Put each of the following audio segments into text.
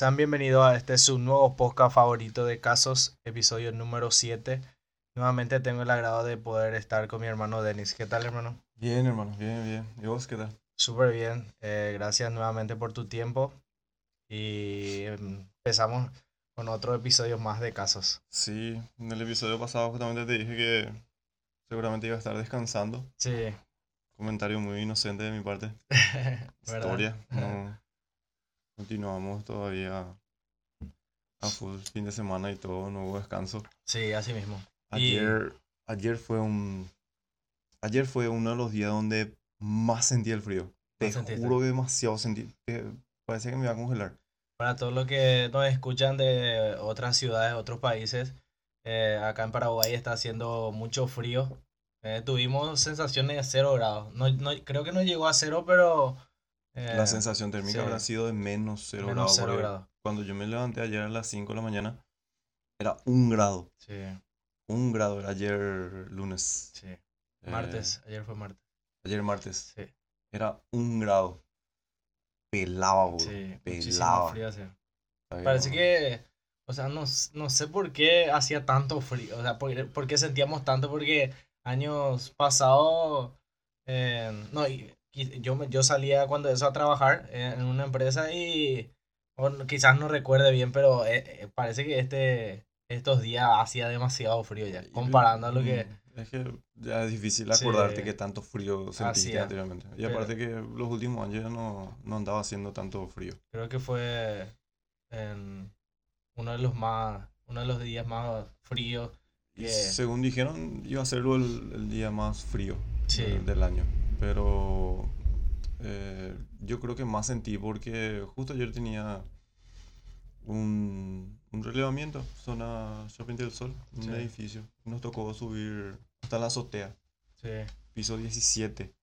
Sean bienvenidos a este su nuevo podcast favorito de casos, episodio número 7. Nuevamente tengo el agrado de poder estar con mi hermano Denis. ¿Qué tal, hermano? Bien, hermano, bien, bien. ¿Y vos qué tal? Súper bien. Eh, gracias nuevamente por tu tiempo. Y empezamos con otro episodio más de casos. Sí, en el episodio pasado justamente te dije que seguramente iba a estar descansando. Sí. Comentario muy inocente de mi parte. Historia. No, continuamos todavía a full fin de semana y todo, no hubo descanso. Sí, así mismo. Ayer, ayer fue un ayer fue uno de los días donde más sentí el frío. Te juro que demasiado sentí. parecía que me iba a congelar. Para todos los que nos escuchan de otras ciudades, otros países, eh, acá en Paraguay está haciendo mucho frío. Eh, tuvimos sensaciones de cero grados. No, no, creo que no llegó a cero, pero la eh, sensación térmica habrá sido de menos 0 grados. Cuando yo me levanté ayer a las 5 de la mañana, era un grado. Sí. Un grado era ayer lunes. Sí. Martes, ayer fue martes. Ayer martes. Sí. Era un grado. Pelaba, boludo. Sí, pelaba. Frío, Parece que, o sea, no, no, sé por qué hacía tanto frío. O sea, por, por qué sentíamos tanto, porque años pasados, eh, no, yo, yo salía cuando eso a trabajar en una empresa y quizás no recuerde bien, pero eh, eh, parece que este, estos días hacía demasiado frío ya, comparando a lo que... Es que ya es difícil acordarte que tanto frío sentiste anteriormente. Y aparte que los últimos años ya no, no andaba haciendo tanto frío. Creo que fue en uno de los más uno de los días más fríos. Según dijeron, iba a ser el, el día más frío del año. Pero eh, yo creo que más sentí porque justo ayer tenía un, un relevamiento, zona Shopping del Sol, un edificio. Nos tocó subir hasta la azotea, sí. piso 17.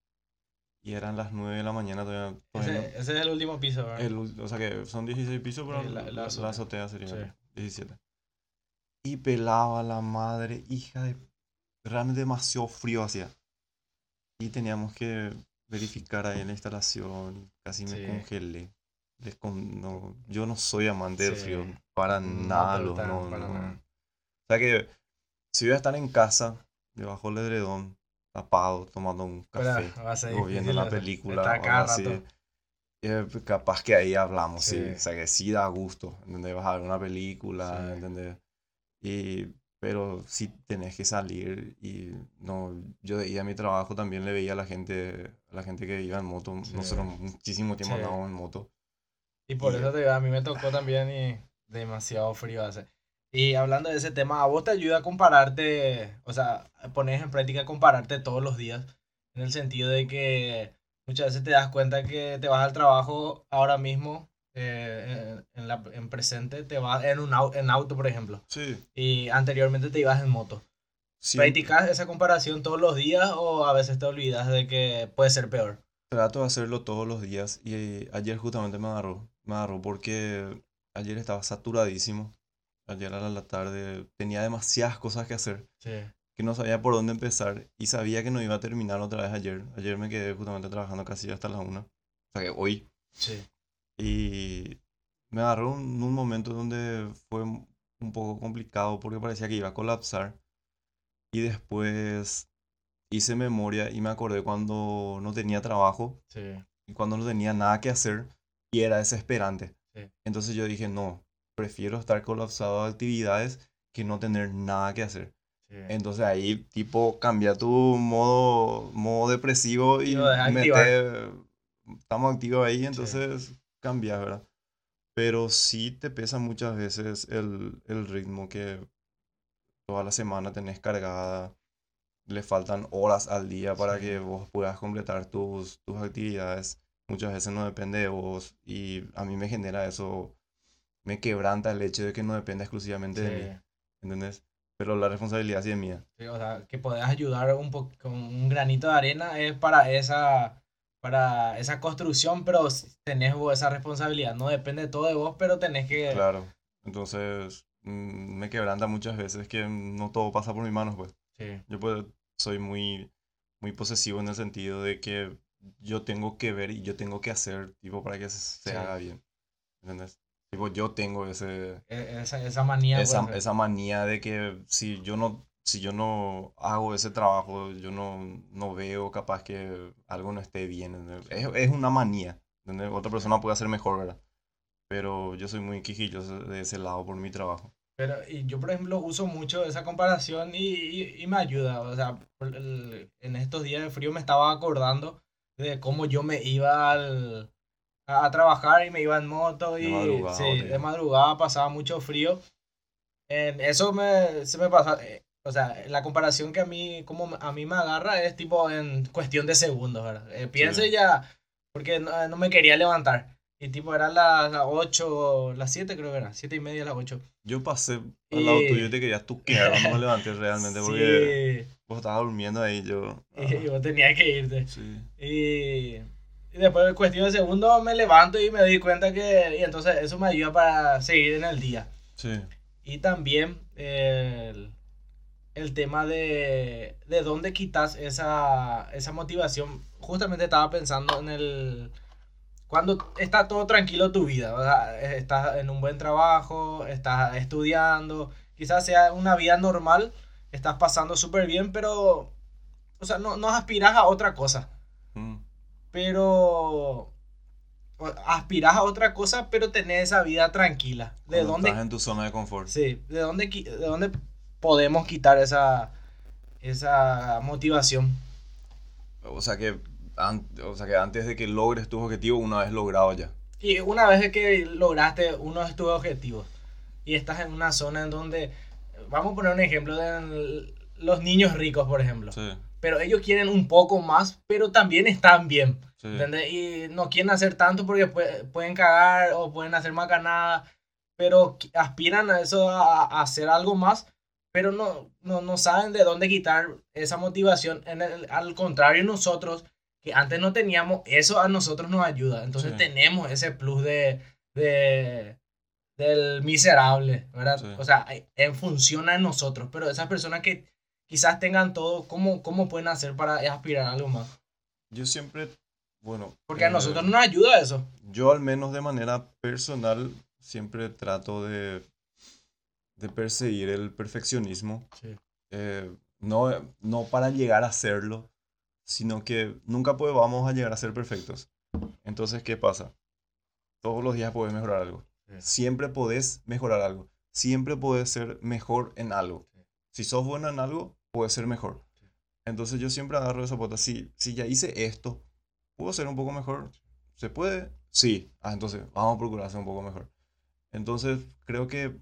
Y eran las 9 de la mañana todavía. ese, es el último piso, ¿verdad? o sea que son 16 pisos, pero la, azotea. sería 17. Y pelaba la madre, hija de... Realmente demasiado frío hacía y teníamos que verificar ahí en la instalación, casi me congelé. no, yo no soy amante del frío, para nada. No, O sea que si voy a estar en casa, debajo del edredón, tapado, tomando un café, o viendo la película, así, eh, capaz que ahí hablamos, sí. O sea que sí da gusto, ¿entendés? Vas a ver una película, ¿entendés? Y pero si tenés que salir y no yo de a mi trabajo también le veía a la gente a la gente que iba en moto nosotros muchísimo tiempo andábamos en moto. Y por eso te, a mí me tocó también y demasiado frío hace. Y hablando de ese tema a vos te ayuda a compararte o sea pones en práctica compararte todos los días en el sentido de que muchas veces te das cuenta que te vas al trabajo ahora mismo eh, en, la, en presente te vas en un auto, en auto, por ejemplo. Sí. Y anteriormente te ibas en moto. Sí. ¿Practicas esa comparación todos los días o a veces te olvidas de que puede ser peor? Trato de hacerlo todos los días y ayer justamente me agarró. Me agarró porque ayer estaba saturadísimo. Ayer a la tarde tenía demasiadas cosas que hacer. Sí. Que no sabía por dónde empezar y sabía que no iba a terminar otra vez ayer. Ayer me quedé justamente trabajando casi hasta las una. O sea que hoy. Sí. Y me agarró en un momento donde fue un poco complicado porque parecía que iba a colapsar. Y después hice memoria y me acordé cuando no tenía trabajo y cuando no tenía nada que hacer y era desesperante. Entonces yo dije, no, prefiero estar colapsado de actividades que no tener nada que hacer. Entonces ahí tipo cambia tu modo, modo depresivo y, mete, estamos activos ahí, entonces cambias, ¿verdad? Pero sí te pesa muchas veces el, el ritmo que toda la semana tenés cargada. Le faltan horas al día para que vos puedas completar tus, tus actividades. Muchas veces no depende de vos y a mí me genera eso, me quebranta el hecho de que no dependa exclusivamente de mí. ¿Entendés? Pero la responsabilidad sí es mía. Sí, o sea, que podés ayudar un con un granito de arena es para esa para esa construcción, pero tenés vos esa responsabilidad. No depende todo de vos, pero tenés que... Claro. Entonces, mm, me quebranta muchas veces que no todo pasa por mis manos, pues. Sí. Yo pues, soy muy, muy posesivo en el sentido de que yo tengo que ver y yo tengo que hacer, tipo, para que se, haga bien. ¿Entendés? Tipo, yo tengo ese, E- Esa, esa manía. esa, pues, esa manía de que si yo no, si yo no hago ese trabajo, yo no, no veo capaz que algo no esté bien. Es, es una manía. ¿entendés? Otra persona puede hacer mejor, ¿verdad? Pero yo soy muy quisquilloso de ese lado por mi trabajo. Pero y yo, por ejemplo, uso mucho esa comparación y, y- y me ayuda. O sea, el- en estos días de frío me estaba acordando de cómo yo me iba al, a, a trabajar y me iba en moto De y madrugada, sí, de madrugada pasaba mucho frío. En eso me, se me pasa. Eh, O sea, la comparación que a mí, como a mí me agarra es tipo en cuestión de segundos, ¿verdad? Eh, pienso Sí. ya, porque no, no me quería levantar. Y tipo, eran las, las 8, las 7 creo que era, 7 y media, las 8. Yo pasé al lado tuyo y te querías tuquear cuando me levanté realmente porque Sí, vos estabas durmiendo ahí yo... ah, y vos tenías que irte. sí. Y, y después de cuestión de segundos me levanto y me di cuenta que... Y entonces eso me ayuda para seguir en el día. Sí. Y también el, el tema de, de dónde quitas esa, esa motivación. Justamente estaba pensando en el... Cuando está todo tranquilo tu vida, o sea, estás en un buen trabajo, estás estudiando, quizás sea una vida normal, estás pasando súper bien, pero, o sea, no, no aspiras a otra cosa, Mm. pero aspiras a otra cosa, pero tenés esa vida tranquila. ¿De Cuando dónde estás en tu zona de confort. Sí, ¿de dónde, de dónde podemos quitar esa, esa motivación? O sea que, o sea que antes de que logres tus objetivos, una vez logrado ya. Y una vez que lograste uno de tus objetivos y estás en una zona en donde, vamos a poner un ejemplo de los niños ricos, por ejemplo, Sí, pero ellos quieren un poco más, pero también están bien, sí. Y no quieren hacer tanto porque pue- pueden cagar o pueden hacer macanada, pero aspiran a eso, a, a hacer algo más, pero no, no, no saben de dónde quitar esa motivación. En el- al contrario, nosotros, que antes no teníamos, eso a nosotros nos ayuda. Entonces Sí. tenemos ese plus de, de del miserable, ¿verdad? Sí. O sea, en funciona en nosotros, pero esas personas que quizás tengan todo, ¿cómo, cómo pueden hacer para aspirar a algo más? Yo siempre, bueno. Porque a eh, nosotros no nos ayuda eso. Yo al menos de manera personal siempre trato de, de perseguir el perfeccionismo. Sí. Eh, no, no para llegar a serlo, sino que nunca pues vamos a llegar a ser perfectos. Entonces, ¿qué pasa? Todos los días puedes mejorar algo. Sí. Siempre podés mejorar algo. Siempre podés ser mejor en algo. Sí. Si sos bueno en algo, puedes ser mejor. Sí. Entonces yo siempre agarro esa pota. Si, si ya hice esto, ¿puedo ser un poco mejor? ¿Se puede? Sí. Ah, entonces vamos a procurar ser un poco mejor. Entonces creo que...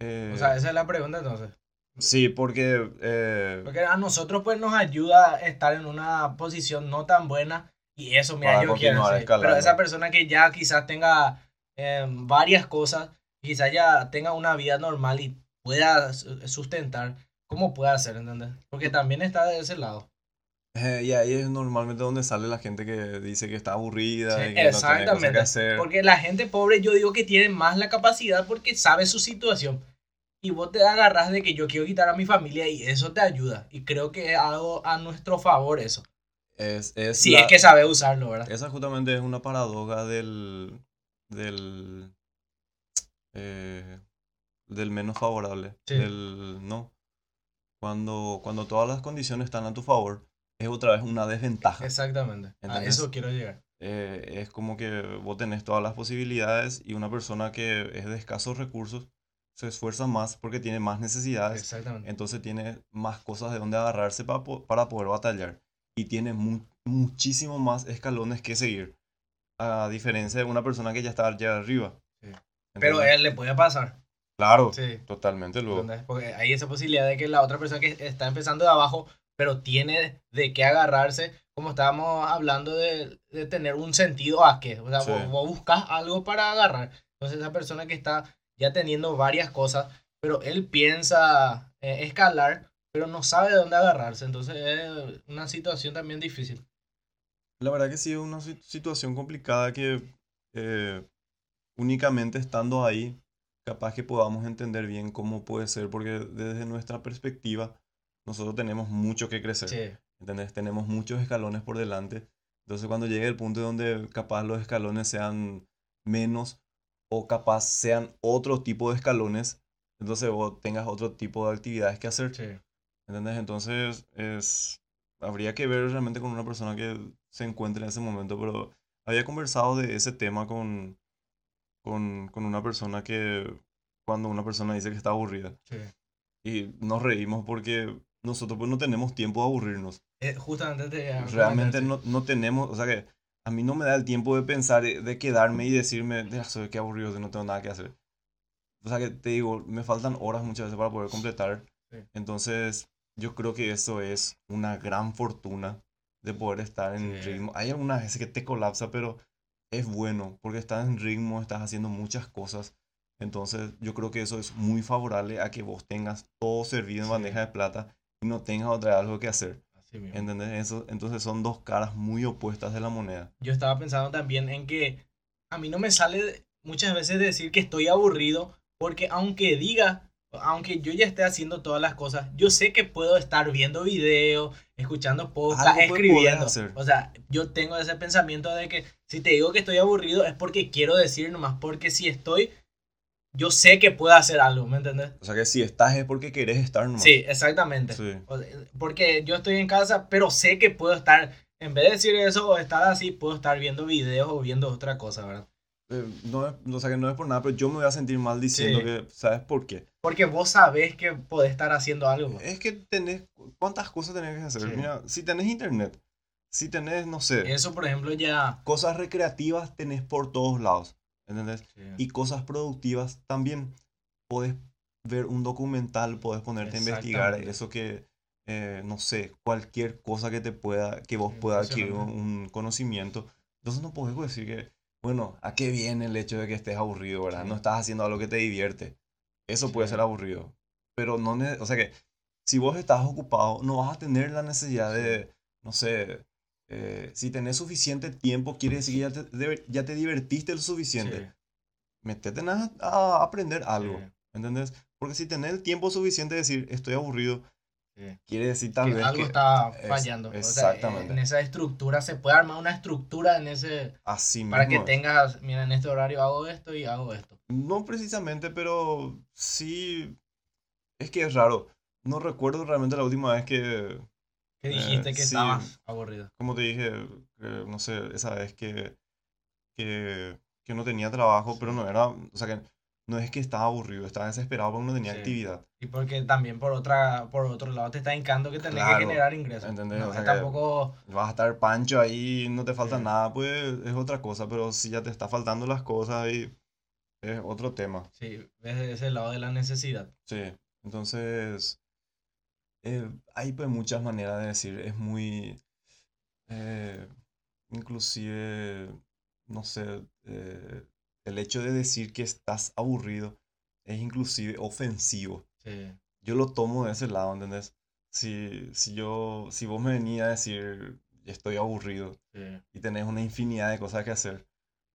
eh, O sea, esa es la pregunta entonces. sí, porque... eh, Porque a nosotros pues nos ayuda a estar en una posición no tan buena y eso, mira, yo quiero escalando. Pero esa persona que ya quizás tenga eh, varias cosas, quizás ya tenga una vida normal y pueda su- sustentar, ¿cómo puede hacer, entendés? Porque también está de ese lado. Eh, y ahí es normalmente donde sale la gente que dice que está aburrida Sí, y que no tiene cosas que exactamente. hacer. Porque la gente pobre yo digo que tiene más la capacidad porque sabe su situación. Y vos te agarras de que yo quiero quitar a mi familia y eso te ayuda. Y creo que es algo a nuestro favor eso. Es, es Si la- es que sabe usarlo, ¿verdad? Esa justamente es una paradoja del, del, eh, del menos favorable. Sí. Del, no. Cuando, cuando todas las condiciones están a tu favor, es otra vez una desventaja. Exactamente. A eso quiero llegar. Eh, es como que vos tenés todas las posibilidades y una persona que es de escasos recursos se esfuerza más porque tiene más necesidades Exactamente. entonces tiene más cosas de donde agarrarse para, para poder batallar. Y tiene mu- muchísimo más escalones que seguir. A diferencia de una persona que ya está allá arriba. Sí. Pero él le puede pasar. Claro, Sí. totalmente luego. Porque hay esa posibilidad de que la otra persona que está empezando de abajo, pero tiene de qué agarrarse, como estábamos hablando de, de tener un sentido a qué. O sea, Sí. vos, vos buscas algo para agarrar. Entonces esa persona que está ya teniendo varias cosas, pero él piensa eh, escalar, pero no sabe de dónde agarrarse. Entonces es una situación también difícil. La verdad que sí es una si- situación complicada que eh, únicamente estando ahí, capaz que podamos entender bien cómo puede ser, porque desde nuestra perspectiva, nosotros tenemos mucho que crecer. Sí. ¿Entendés? Tenemos muchos escalones por delante. Entonces cuando llegue el punto donde capaz los escalones sean menos, o capaz sean otro tipo de escalones, entonces vos tengas otro tipo de actividades que hacer. Sí. ¿Entendés? Entonces es, habría que ver realmente con una persona que se encuentre en ese momento, pero había conversado de ese tema con, con, con una persona que, cuando una persona dice que está aburrida, Sí. y nos reímos porque nosotros pues no tenemos tiempo de aburrirnos. Eh, justamente te Realmente no, no tenemos, o sea que a mí no me da el tiempo de pensar, eh, de quedarme y decirme, "Ya, soy qué aburrido, que no tengo nada que hacer. O sea que te digo, me faltan horas muchas veces para poder completar. Sí. Entonces, yo creo que eso es una gran fortuna de poder estar en Sí. ritmo. Hay algunas veces que te colapsa, pero es bueno porque estás en ritmo, estás haciendo muchas cosas. Entonces, yo creo que eso es muy favorable a que vos tengas todo servido en Sí. bandeja de plata y no tengas otra algo que hacer. Así mismo. ¿Entendés? Eso, entonces son dos caras muy opuestas de la moneda. Yo estaba pensando también en que a mí no me sale muchas veces decir que estoy aburrido, porque aunque diga, aunque yo ya esté haciendo todas las cosas, yo sé que puedo estar viendo videos, escuchando podcasts, escribiendo. O sea, yo tengo ese pensamiento de que si te digo que estoy aburrido es porque quiero decir nomás, porque si estoy, yo sé que puedo hacer algo, ¿me entendés? O sea que si estás es porque querés estar nomás. Sí, exactamente. Sí. Sea, Porque yo estoy en casa, pero sé que puedo estar, en vez de decir eso o estar así, puedo estar viendo videos o viendo otra cosa, ¿verdad? Eh, no es, o sea que no es por nada, pero yo me voy a sentir mal diciendo Sí. que, ¿sabes por qué? Porque vos sabés que podés estar haciendo algo. Es que tenés, ¿cuántas cosas tenés que hacer? Sí. Mira, si tenés internet, si tenés, no sé, Eso, por ejemplo, ya... cosas recreativas tenés por todos lados, ¿entendés? Y cosas productivas también. Podés ver un documental, podés ponerte a investigar eso que, eh, no sé, cualquier cosa que te pueda, que vos Sí, puedas adquirir un, un conocimiento. Entonces no podés decir que, bueno, ¿a qué viene el hecho de que estés aburrido, verdad? Sí. No estás haciendo algo que te divierte. Eso puede Sí. ser aburrido. Pero no, o sea que, si vos estás ocupado, no vas a tener la necesidad de, no sé, eh, si tenés suficiente tiempo, quiere decir que ya te, ya te divertiste lo suficiente metete a, a aprender algo, Sí. ¿entendés? Porque si tenés el tiempo suficiente de decir estoy aburrido, Sí. quiere decir tal que vez algo que está es- fallando. O sea, exactamente. en esa estructura se puede armar una estructura en ese... así Para que mismo tengas, mira, en este horario hago esto y hago esto. No precisamente, pero sí, es que es raro. No recuerdo realmente la última vez que, Que Eh, dijiste que sí. estabas aburrido. como te dije, que, no sé, esa vez que, que, que no tenía trabajo, pero no era, o sea que no es que estaba aburrido, estaba desesperado porque no tenía Sí. actividad. Y porque también por otra por otro lado te está indicando que tenés Claro, que generar ingresos. ¿entendés? No, O sea que- tampoco... vas a estar pancho ahí, no te falta Sí. nada, pues es otra cosa, pero si ya te está faltando las cosas ahí, es otro tema. Sí, desde ese lado de la necesidad. Sí, entonces eh, hay pues muchas maneras de decir, es muy, eh, inclusive, no sé, eh, el hecho de decir que estás aburrido es inclusive ofensivo. Sí, Yo lo tomo de ese lado, ¿entendés? Si, si yo, si vos me venías a decir, estoy aburrido, sí. y tenés una infinidad de cosas que hacer.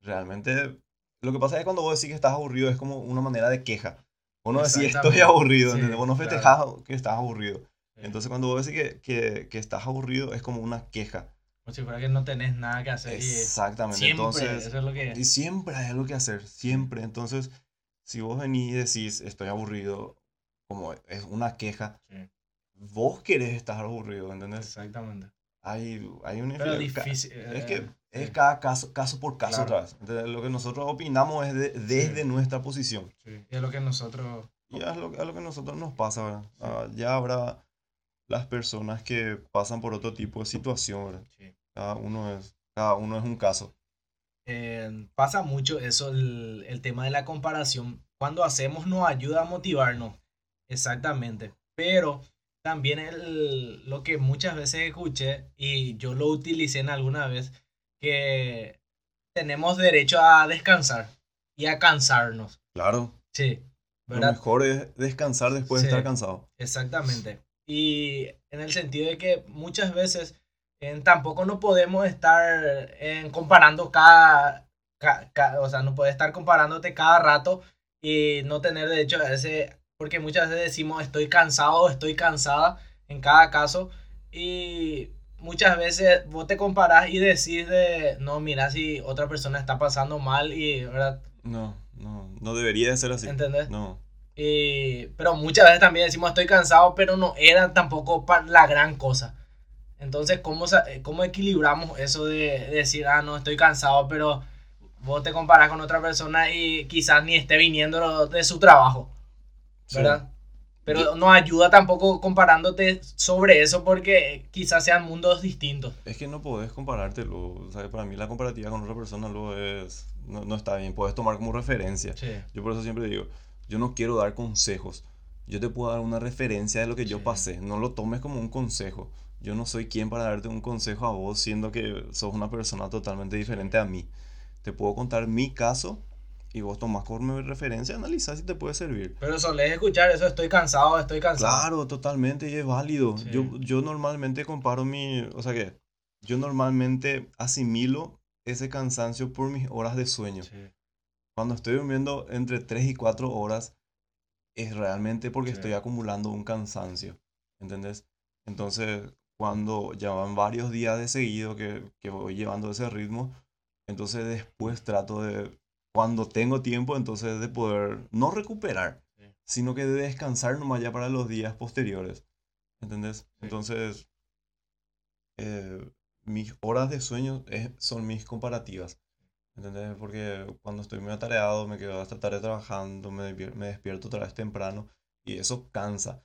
Realmente, lo que pasa es que cuando vos decís que estás aburrido es como una manera de queja. Vos no decís estoy aburrido, Sí, ¿entendés? Vos no claro. festejás que estás aburrido. Sí. Entonces cuando vos decís que, que, que estás aburrido es como una queja. Como si fuera que no tenés nada que hacer. y Exactamente. siempre, Entonces, eso es lo que... y siempre hay algo que hacer, siempre. Entonces, si vos venís y decís estoy aburrido, como es una queja, Sí, vos querés estar aburrido, ¿entendés? exactamente. Hay, hay una Pero difícil... Es eh, que es sí, cada caso, caso por caso Claro. otra vez. Entonces, lo que nosotros opinamos es de- desde nuestra posición. sí, es lo que nosotros... Y es lo, es lo que a nosotros nos pasa, ¿verdad? Ah, ya habrá las personas que pasan por otro tipo de situación, ¿verdad? sí. Cada uno es, cada uno es un caso. Eh, pasa mucho eso, el, el tema de la comparación. Cuando hacemos nos ayuda a motivarnos. Exactamente. Pero también el, lo que muchas veces escuché y yo lo utilicé en alguna vez, que tenemos derecho a descansar y a cansarnos. Claro, Sí, lo ¿verdad? mejor es descansar después Sí. de estar cansado. Exactamente. Y en el sentido de que muchas veces eh, tampoco no podemos estar eh, comparando cada, ca- ca- o sea, no puedes estar comparándote cada rato y no tener derecho a ese, porque muchas veces decimos estoy cansado, estoy cansada en cada caso y muchas veces vos te comparás y decís de, no, mira si otra persona está pasando mal y, ¿verdad? No, no, no debería de ser así. ¿Entendés? No. Y, pero muchas veces también decimos estoy cansado, pero no era tampoco la gran cosa. Entonces, ¿cómo, sa- cómo equilibramos eso de, de decir, ah, no, estoy cansado, pero vos te comparás con otra persona y quizás ni esté viniendo de su trabajo, Sí. ¿verdad? Pero nos ayuda tampoco comparándote sobre eso porque quizás sean mundos distintos. Es que no podés comparártelo. O sea, para mí la comparativa con otra persona lo es, no, no está bien. Puedes tomar como referencia. Sí. Yo por eso siempre digo, yo no quiero dar consejos. Yo te puedo dar una referencia de lo que yo pasé. No lo tomes como un consejo. Yo no soy quien para darte un consejo a vos, siendo que sos una persona totalmente diferente a mí. Te puedo contar mi caso y vos tomás como referencia, analizás si te puede servir. Pero solés escuchar eso, estoy cansado, estoy cansado. Claro, totalmente, y es válido. Sí. Yo, yo normalmente comparo mi, o sea que, yo normalmente asimilo ese cansancio por mis horas de sueño. Sí. Cuando estoy durmiendo entre 3 y 4 horas, es realmente porque Sí. estoy acumulando un cansancio, ¿entendés? Entonces, cuando ya van varios días de seguido que, que voy llevando ese ritmo, entonces después trato de, cuando tengo tiempo, entonces de poder no recuperar, Sí. sino que de descansar nomás ya para los días posteriores, ¿entendés? Sí. Entonces, eh, mis horas de sueño es- son mis comparativas. ¿Entendés? Porque cuando estoy muy atareado, me quedo hasta tarde trabajando, me, me despierto otra vez temprano y eso cansa.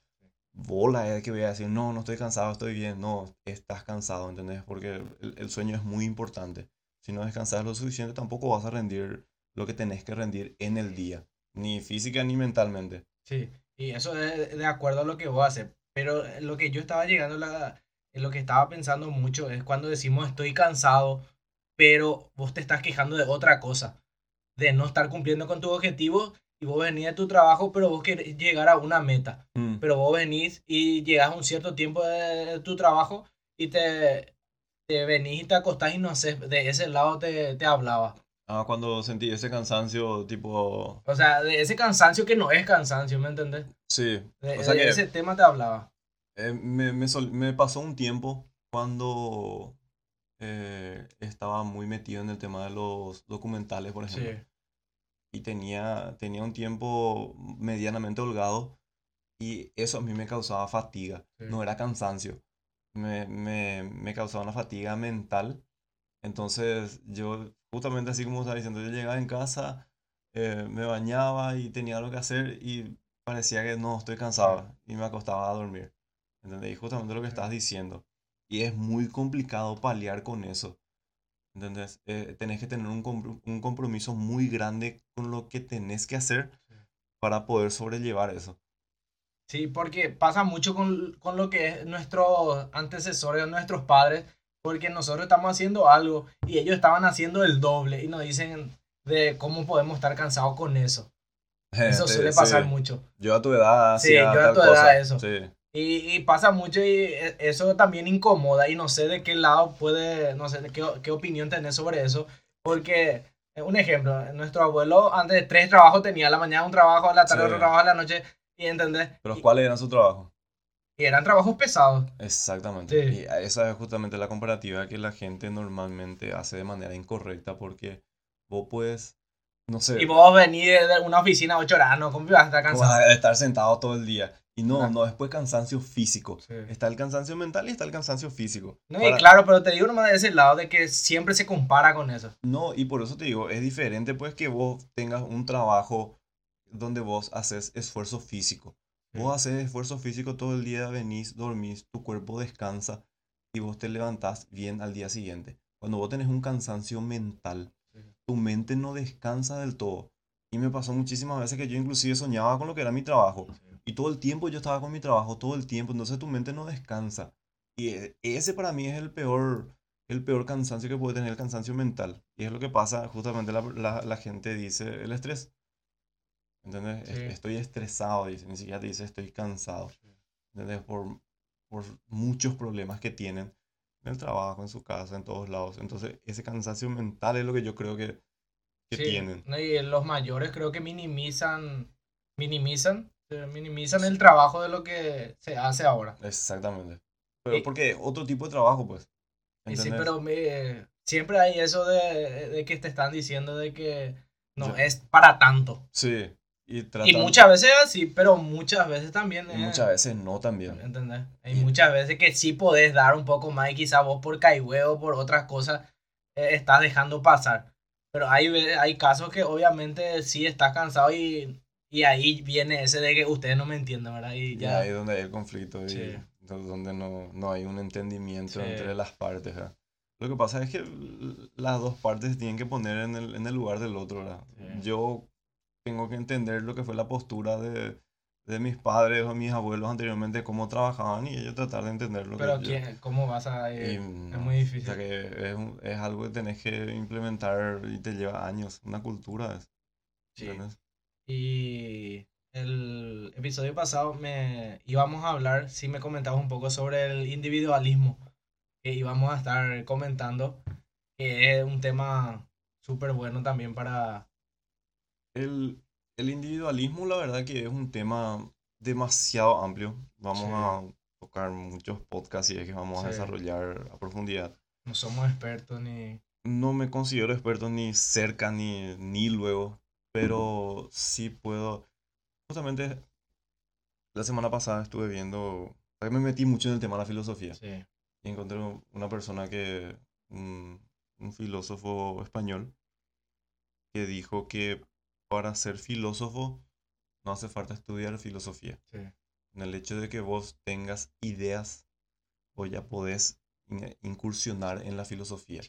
Bola es que voy a decir, no, no estoy cansado, estoy bien. No, estás cansado, ¿entendés? Porque el, el sueño es muy importante. Si no descansas lo suficiente, tampoco vas a rendir lo que tenés que rendir en el día, ni física ni mentalmente. Sí, y eso es de acuerdo a lo que vos haces. Pero lo que yo estaba llegando, la, lo que estaba pensando mucho es cuando decimos estoy cansado, pero vos te estás quejando de otra cosa, de no estar cumpliendo con tu objetivo y vos venís de tu trabajo, pero vos querés llegar a una meta. Mm, Pero vos venís y llegás a un cierto tiempo de, de tu trabajo y te, te venís y te acostás y no sé, de ese lado te, te hablaba. Ah, cuando sentí ese cansancio, tipo, O sea, de ese cansancio que no es cansancio, ¿me entendés? sí, De, o sea de que... ese tema te hablaba. Eh, me, me sol- me pasó un tiempo cuando eh, estaba muy metido en el tema de los documentales, por ejemplo, Sí. y tenía, tenía un tiempo medianamente holgado y eso a mí me causaba fatiga, Sí. no era cansancio, me, me, me causaba una fatiga mental. Entonces yo, justamente así como estaba diciendo, yo llegaba en casa, eh, me bañaba y tenía algo que hacer y parecía que no, estoy cansado y me acostaba a dormir. ¿Entendés? Y justamente lo que estás diciendo. Y es muy complicado paliar con eso. ¿Entendés? Eh, tenés que tener un, compro- un compromiso muy grande con lo que tenés que hacer Sí. para poder sobrellevar eso. Sí, porque pasa mucho con, con lo que es nuestros antecesores, nuestros padres, porque nosotros estamos haciendo algo y ellos estaban haciendo el doble y nos dicen de cómo podemos estar cansados con eso. Eso suele sí. pasar mucho. Yo a tu edad Sí, yo a tu edad cosa. eso. Sí. Y, y pasa mucho y e- eso también incomoda y no sé de qué lado puede, no sé de qué, qué opinión tenés sobre eso, porque eh, un ejemplo, nuestro abuelo antes de tres trabajos tenía a la mañana un trabajo, a la tarde Sí. otro trabajo, a la noche, y entendés, Pero y, ¿cuál era su trabajo? y eran trabajos pesados. Exactamente. Sí. Y esa es justamente la comparativa que la gente normalmente hace de manera incorrecta porque vos puedes, no sé, Y vos venís de una oficina 8 horas, no, ¿cómo vas a estar cansado? a estar sentado todo el día. Y no, Ajá. no, después cansancio físico. Sí. Está el cansancio mental y está el cansancio físico. No, y Para- claro, pero te digo nomás de ese lado de que siempre se compara con eso. No, y por eso te digo, es diferente pues que vos tengas un trabajo donde vos haces esfuerzo físico. Vos haces esfuerzo físico todo el día, venís, dormís, tu cuerpo descansa y vos te levantás bien al día siguiente. Cuando vos tenés un cansancio mental, Sí. tu mente no descansa del todo. Y me pasó muchísimas veces que yo inclusive soñaba con lo que era mi trabajo. Y todo el tiempo yo estaba con mi trabajo, todo el tiempo, entonces tu mente no descansa. Y e- ese para mí es el peor, el peor cansancio que puede tener el cansancio mental. Y es lo que pasa, justamente la, la- la gente dice el estrés. ¿Entendés? Sí. Estoy estresado, dice, ni siquiera te dice estoy cansado. ¿Entendés? Por, por muchos problemas que tienen en el trabajo, en su casa, en todos lados. Entonces, ese cansancio mental es lo que yo creo que, que Sí, tienen. y los mayores creo que minimizan, minimizan, eh, minimizan el trabajo de lo que se hace ahora. Exactamente. Pero Y- porque otro tipo de trabajo, pues. Y sí, pero me- siempre hay eso de, de que te están diciendo de que no es para tanto. Sí. Y, y, muchas veces sí, pero muchas veces también. Y muchas veces no también. ¿Entendés? Hay muchas veces que sí podés dar un poco más y quizá vos por o por otras cosas, eh, estás dejando pasar. Pero hay, hay casos que obviamente sí estás cansado y, y ahí viene ese de que ustedes no me entienden, ¿verdad? Y, ya... ahí es donde hay el conflicto y donde no, no, hay un entendimiento entre las partes. ¿verdad? Lo que pasa es que las dos partes tienen que poner en el, en el lugar del otro. ¿verdad? Yo tengo que entender lo que fue la postura de, de mis padres o mis abuelos anteriormente, cómo trabajaban y ellos tratar de entenderlo. Pero ¿cómo vas a...? es muy difícil. O sea que es, es, algo que tenés que implementar y te lleva años, una cultura. Sí. Y el episodio pasado me íbamos a hablar, si me comentabas un poco sobre el individualismo, que íbamos a estar comentando, que es un tema súper bueno también para el, individualismo, la verdad que es un tema demasiado amplio. Vamos a tocar muchos podcasts y es que vamos a desarrollar a profundidad. No somos expertos ni... No me considero experto ni cerca ni, ni luego, pero sí puedo... Justamente la semana pasada estuve viendo... Me metí mucho en el tema de la filosofía. Y encontré una persona que... un filósofo español que dijo que para ser filósofo no hace falta estudiar filosofía. En el hecho de que vos tengas ideas, o ya podés incursionar en la filosofía.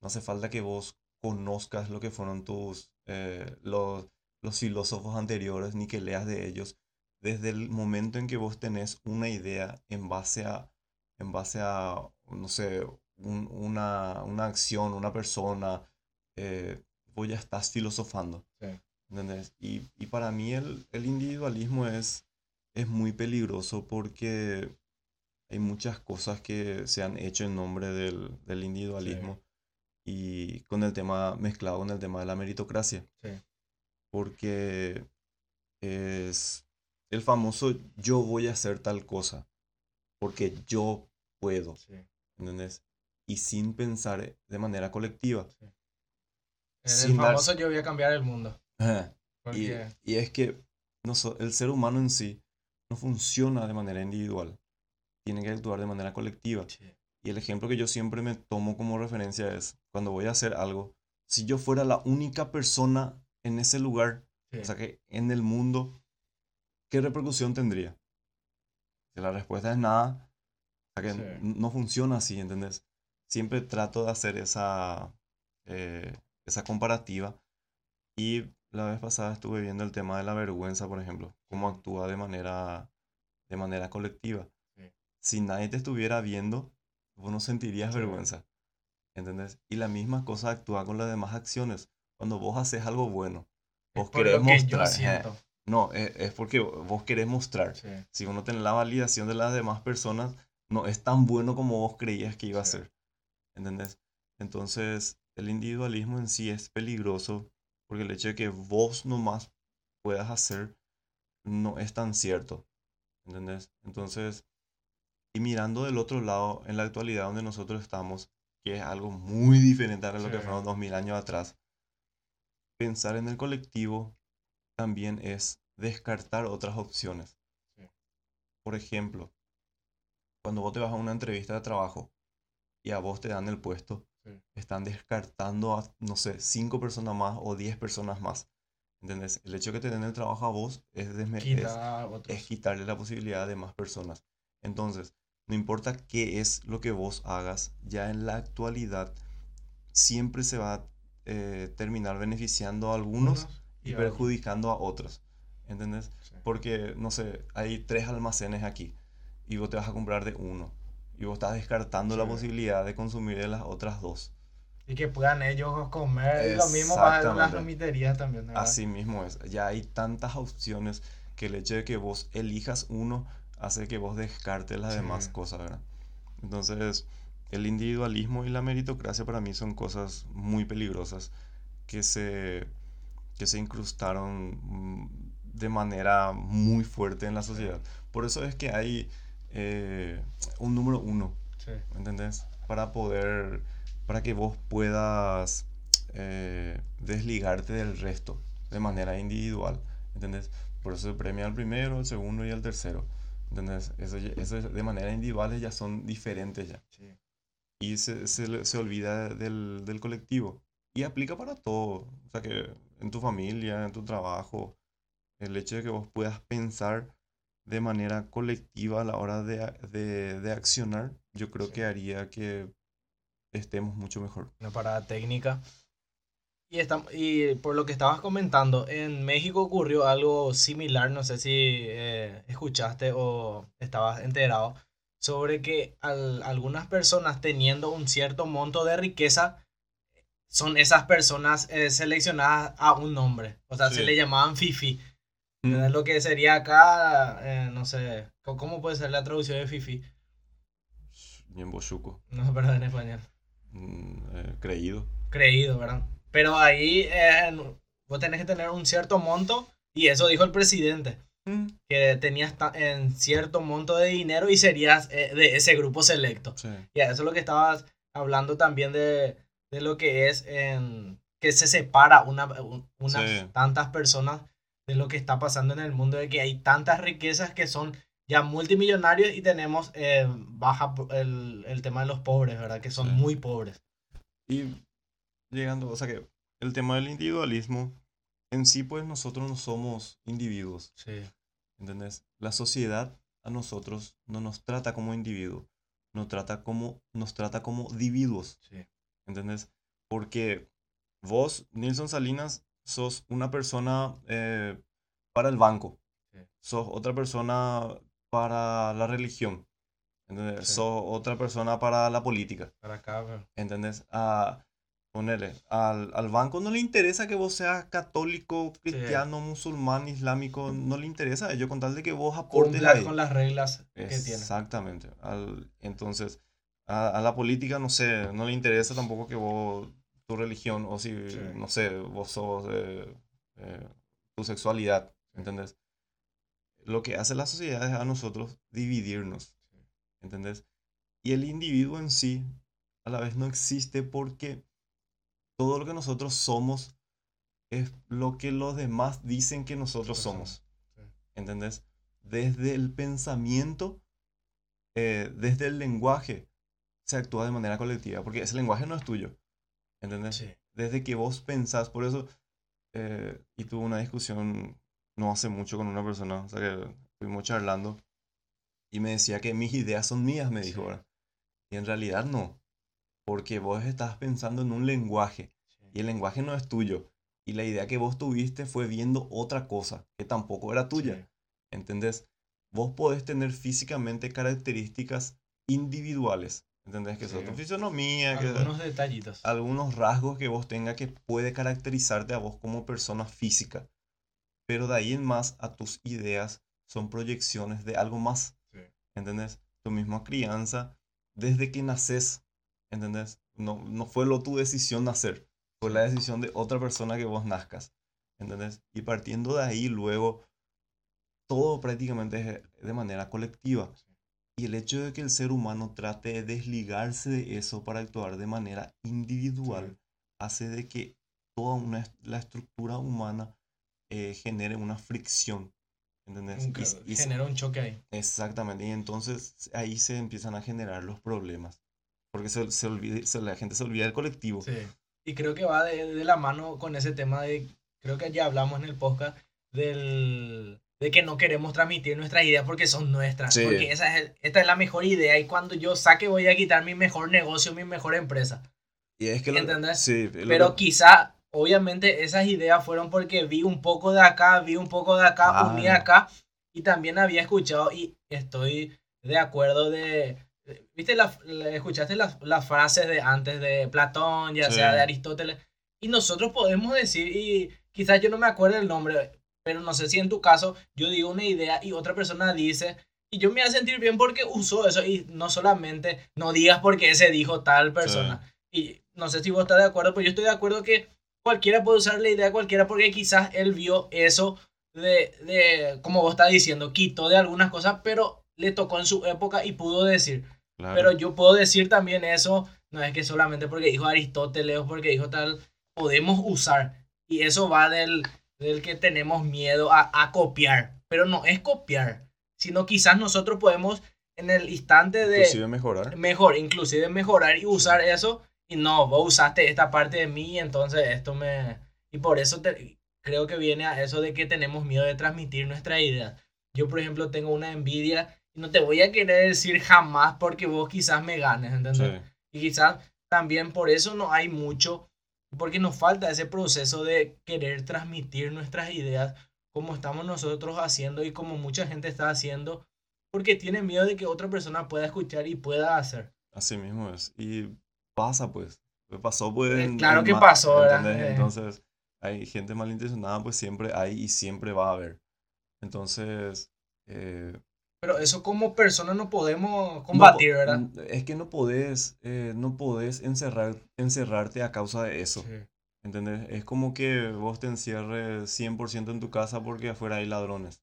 No hace falta que vos conozcas lo que fueron tus eh, los, los filósofos anteriores ni que leas de ellos. Desde el momento en que vos tenés una idea en base a, en base a no sé, una, una, acción, una persona, eh, vos ya estás filosofando. Y, y, para mí el, el, individualismo es, es muy peligroso porque hay muchas cosas que se han hecho en nombre del, del individualismo y con el tema mezclado con el tema de la meritocracia. Porque es el famoso yo voy a hacer tal cosa porque yo puedo. ¿Entendés? Y sin pensar de manera colectiva. el famoso yo voy a cambiar el mundo. Y, y, es que no el ser humano en sí no funciona de manera individual. Tiene que actuar de manera colectiva. Y el ejemplo que yo siempre me tomo como referencia es cuando voy a hacer algo. Si yo fuera la única persona en ese lugar, o sea que en el mundo, ¿qué repercusión tendría? Si la respuesta es nada, o sea que no funciona así, ¿entendés? Siempre trato de hacer esa, eh, esa comparativa y la vez pasada estuve viendo el tema de la vergüenza, por ejemplo, cómo actúa de manera, de manera colectiva. Si nadie te estuviera viendo, vos no sentirías vergüenza. ¿Entendés? Y la misma cosa actúa con las demás acciones. Cuando vos haces algo bueno, vos querés mostrar. no, es, porque vos querés mostrar. Si uno tiene la validación de las demás personas, no es tan bueno como vos creías que iba a ser. ¿Entendés? Entonces, el individualismo en sí es peligroso porque el hecho de que vos nomás puedas hacer no es tan cierto. ¿Entendés? Entonces, y mirando del otro lado, en la actualidad donde nosotros estamos, que es algo muy diferente a lo que fueron 2000 años atrás, pensar en el colectivo también es descartar otras opciones. Por ejemplo, cuando vos te vas a una entrevista de trabajo y a vos te dan el puesto, están descartando a, no sé, cinco personas más o diez personas más. ¿Entendés? El hecho de que te den el trabajo a vos es, es, quitarle la posibilidad de más personas. Entonces, no importa qué es lo que vos hagas, ya en la actualidad siempre se va a eh, terminar beneficiando a algunos y, perjudicando a otros. ¿Entendés? Porque, no sé, hay tres almacenes aquí y vos te vas a comprar de uno y vos estás descartando la posibilidad de consumir de las otras dos. Y que puedan ellos comer. Y lo mismo para las romiterías también. Así mismo es. Ya hay tantas opciones que el hecho de que vos elijas uno hace que vos descartes las demás cosas, ¿verdad? Entonces, el individualismo y la meritocracia para mí son cosas muy peligrosas que se, que se incrustaron mm, de manera muy fuerte en la sociedad. Por eso es que hay eh, un número uno. ¿Entendés? Para poder, para que vos puedas eh, desligarte del resto de manera individual, ¿entendés? Por eso se premia al primero, al segundo y al tercero, ¿entendés? Eso, eso de manera individual ya son diferentes ya. Y se, se, se olvida del, del colectivo. Y aplica para todo. O sea que en tu familia, en tu trabajo, el hecho de que vos puedas pensar de manera colectiva a la hora de, de, de accionar, yo creo Sí. que haría que estemos mucho mejor. Una parada técnica. Y, está, y por lo que estabas comentando, en México ocurrió algo similar, no sé si eh, escuchaste o estabas enterado, sobre que al- algunas personas teniendo un cierto monto de riqueza, son esas personas eh, seleccionadas a un nombre. O sea, se le llamaban Fifi. Mm. Lo que sería acá, eh, no sé, ¿cómo- ¿cómo puede ser la traducción de Fifi? Bien bochuco. No, perdón, en español. Mm, eh, creído. creído, ¿verdad? Pero ahí eh, vos tenés que tener un cierto monto y eso dijo el presidente, Mm, que tenías en cierto monto de dinero y serías eh, de ese grupo selecto. sí. Y eso es lo que estabas hablando también de, de lo que es en, que se separa una, un- unas Sí. tantas personas de lo que está pasando en el mundo, de que hay tantas riquezas que son ya multimillonarios y tenemos eh, baja el, el tema de los pobres, ¿verdad? Que son Sí. muy pobres. Y llegando, o sea que el tema del individualismo, en sí pues nosotros no somos individuos, Sí. ¿entendés? La sociedad a nosotros no nos trata como individuos, nos trata como, nos trata como individuos, Sí. ¿entendés? Porque vos, Nilson Salinas, sos una persona eh, para el banco, Sí. sos otra persona para la religión, ¿entendés? Sí. Sos otra persona para la política. Para acá, ¿Entendés? A ponerle, al, al banco no le interesa que vos seas católico, cristiano, musulmán, islámico, no le interesa a ellos con tal de que vos aportes cumplas ahí. con las reglas que tiene. Exactamente. Al- entonces, a, a la política, no sé, no le interesa tampoco que vos, tu religión, o si, Sí. no sé, vos sos, eh, eh, tu sexualidad, ¿entendés? Lo que hace la sociedad es a nosotros dividirnos, ¿entendés? Y el individuo en sí, a la vez no existe porque todo lo que nosotros somos es lo que los demás dicen que nosotros somos. ¿Entendés? Desde el pensamiento, eh, desde el lenguaje, se actúa de manera colectiva, porque ese lenguaje no es tuyo. ¿Entendés? Sí. Desde que vos pensás, por eso, eh, y tuve una discusión no hace mucho con una persona, o sea que fuimos charlando, y me decía que mis ideas son mías, me dijo. Y en realidad no, porque vos estás pensando en un lenguaje, y el lenguaje no es tuyo, y la idea que vos tuviste fue viendo otra cosa, que tampoco era tuya. Sí. ¿Entendés? Vos podés tener físicamente características individuales. ¿Entendés? Que Sí. tu fisonomía, que Algunos detallitos. algunos rasgos que vos tengas que puede caracterizarte a vos como persona física. Pero de ahí en más a tus ideas son proyecciones de algo más. ¿Entendés? Tu misma crianza, desde que naces, ¿entendés? No, no fue lo tu decisión nacer, fue la decisión de otra persona que vos nazcas, ¿entendés? Y partiendo de ahí luego, todo prácticamente es de manera colectiva. Y el hecho de que el ser humano trate de desligarse de eso para actuar de manera individual hace de que toda una, la estructura humana eh, genere una fricción. ¿Entendés? Un Y genera un choque ahí. Exactamente, y entonces ahí se empiezan a generar los problemas. Porque se, se olvida- se- la gente se olvida del colectivo. Sí. Y creo que va de, de la mano con ese tema de, creo que ya hablamos en el podcast, del, de que no queremos transmitir nuestras ideas porque son nuestras. Sí. Porque esa es, esta es la mejor idea y cuando yo saque voy a quitar mi mejor negocio, mi mejor empresa. Y es que lo- ¿Entendés? sí, lo Pero quizá, obviamente, esas ideas fueron porque vi un poco de acá, vi un poco de acá, uní Claro. acá y también había escuchado y estoy de acuerdo de... ¿Viste? La, ¿Escuchaste las, las frases de antes de Platón, ya Sí. sea de Aristóteles? Y nosotros podemos decir, y quizás yo no me acuerdo el nombre, pero no sé si en tu caso yo digo una idea y otra persona dice, y yo me voy a sentir bien porque usó eso, y no solamente no digas porque ese dijo tal persona. Y no sé si vos estás de acuerdo, pero yo estoy de acuerdo que cualquiera puede usar la idea de cualquiera porque quizás él vio eso de, de, como vos estás diciendo, quitó de algunas cosas, pero le tocó en su época y pudo decir. Claro. Pero yo puedo decir también eso, no es que solamente porque dijo Aristóteles o porque dijo tal, podemos usar. Y eso va del, del que tenemos miedo a, a copiar. Pero no es copiar, sino quizás nosotros podemos en el instante de... Inclusive mejorar. Mejor, inclusive mejorar y usar eso. Y no, vos usaste esta parte de mí, entonces esto me... Y por eso te, creo que viene a eso de que tenemos miedo de transmitir nuestra idea. Yo, por ejemplo, tengo una envidia no te voy a querer decir jamás porque vos quizás me ganes, ¿entendés? Sí. Y quizás también por eso no hay mucho, porque nos falta ese proceso de querer transmitir nuestras ideas como estamos nosotros haciendo y como mucha gente está haciendo, porque tiene miedo de que otra persona pueda escuchar y pueda hacer. Así mismo es. Y pasa, pues. Pasó, pues. en- claro en que pasó, ¿verdad? Eh. Entonces, hay gente malintencionada, pues siempre hay y siempre va a haber. Entonces, eh, Pero eso como persona no podemos combatir, no ¿verdad? mm, Es que no podés, eh, no podés encerrar, encerrarte a causa de eso. ¿Entendés? Es como que vos te encierres 100% en tu casa porque afuera hay ladrones.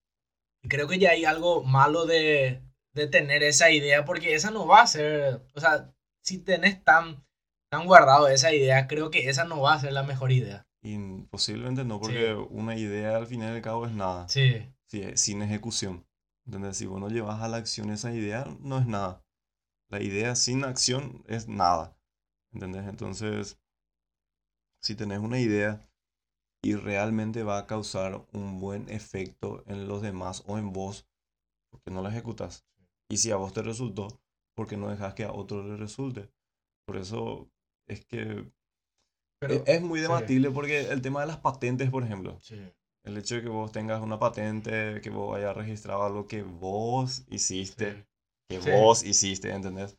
Creo que ya hay algo malo de, de tener esa idea, porque esa no va a ser, o sea, si tenés tan, tan guardado esa idea, creo que esa no va a ser la mejor idea. Y posiblemente no, porque una idea al final y al cabo es nada. Sí, Sí, sin ejecución. Si vos no llevas a la acción esa idea, no es nada. La idea sin acción es nada. ¿Entendés? Entonces, si tenés una idea y realmente va a causar un buen efecto en los demás o en vos, porque no la ejecutas? Y si a vos te resultó, porque no dejas que a otro le resulte? Por eso es que pero... es, es muy sí. debatible porque el tema de las patentes, por ejemplo, Sí, el hecho de que vos tengas una patente, que vos hayas registrado algo que vos hiciste, que Sí. vos hiciste, ¿entendés?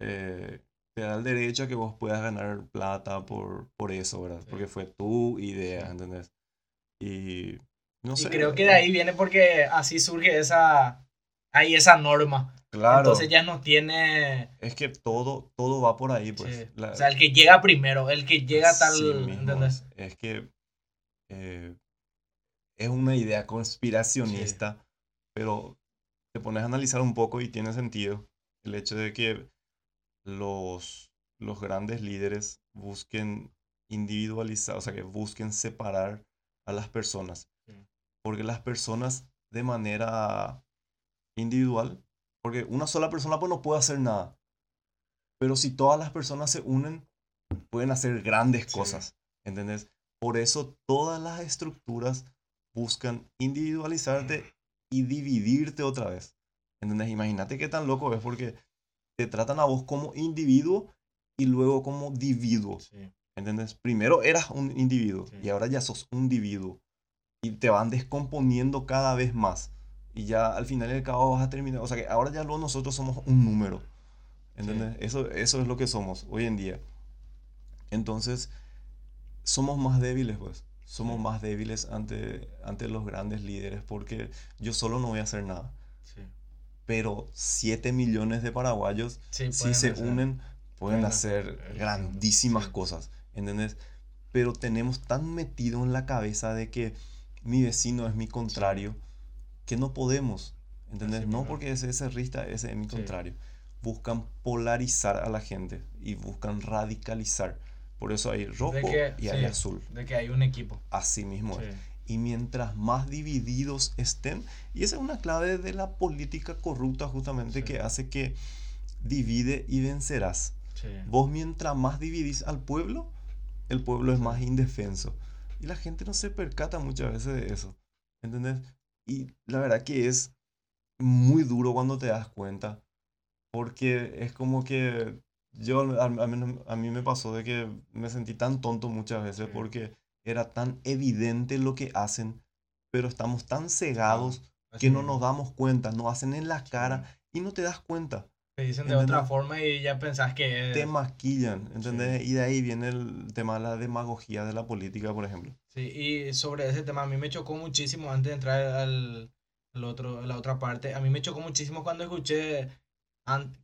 Eh, te da el derecho a que vos puedas ganar plata por, por eso, ¿verdad? Sí. Porque fue tu idea, Sí. ¿entendés? Y no Y sé. creo que de ahí viene porque así surge esa, hay esa norma. Claro, Entonces ya no tiene, es que todo, todo va por ahí, pues. sí. La- o sea, el que llega primero, el que llega tal, mismo ¿entendés? es. Es que eh, es una idea conspiracionista, pero te pones a analizar un poco y tiene sentido el hecho de que los, los grandes líderes busquen individualizar, o sea, que busquen separar a las personas. Sí. Porque las personas de manera individual, porque una sola persona pues no puede hacer nada. Pero si todas las personas se unen, pueden hacer grandes Sí. cosas. ¿Entendés? Por eso todas las estructuras buscan individualizarte y dividirte otra vez. ¿Entendés? Imagínate qué tan loco es porque te tratan a vos como individuo y luego como dividuo. Sí. ¿Entendés? Primero eras un individuo Sí. y ahora ya sos un individuo. Y te van descomponiendo cada vez más. Y ya al final al cabo vas a terminar. O sea que ahora ya luego nosotros somos un número. ¿Entendés? Eso, eso es lo que somos hoy en día. Entonces, somos más débiles, pues. Somos más débiles ante, ante los grandes líderes porque yo solo no voy a hacer nada. Sí. Pero 7 millones de paraguayos Sí, si se hacer. unen, pueden hacer hacer, grandísimas sí. cosas, ¿entendés? Pero tenemos tan metido en la cabeza de que mi vecino es mi contrario, que no podemos, ¿entendés? No porque ese es cerrista, ese es mi contrario. Buscan polarizar a la gente y buscan radicalizar. Por eso hay rojo que- y hay azul. De que hay un equipo. Así mismo es. Y mientras más divididos estén, y esa es una clave de la política corrupta justamente Sí. que hace que divide y vencerás. Vos mientras más dividís al pueblo, el pueblo es más indefenso. Y la gente no se percata muchas veces de eso. ¿Entendés? Y la verdad que es muy duro cuando te das cuenta. Porque es como que yo, al, al menos a mí me pasó de que me sentí tan tonto muchas veces porque era tan evidente lo que hacen, pero estamos tan cegados Así que no nos damos cuenta, nos hacen en la cara y no te das cuenta. Te dicen de otra ¿entendés? forma y ya pensás que te maquillan, ¿entendés? Sí. Y de ahí viene el tema de la demagogía de la política, por ejemplo. Sí, y sobre ese tema, a mí me chocó muchísimo antes de entrar al, al otro, a la otra parte. A mí me chocó muchísimo cuando escuché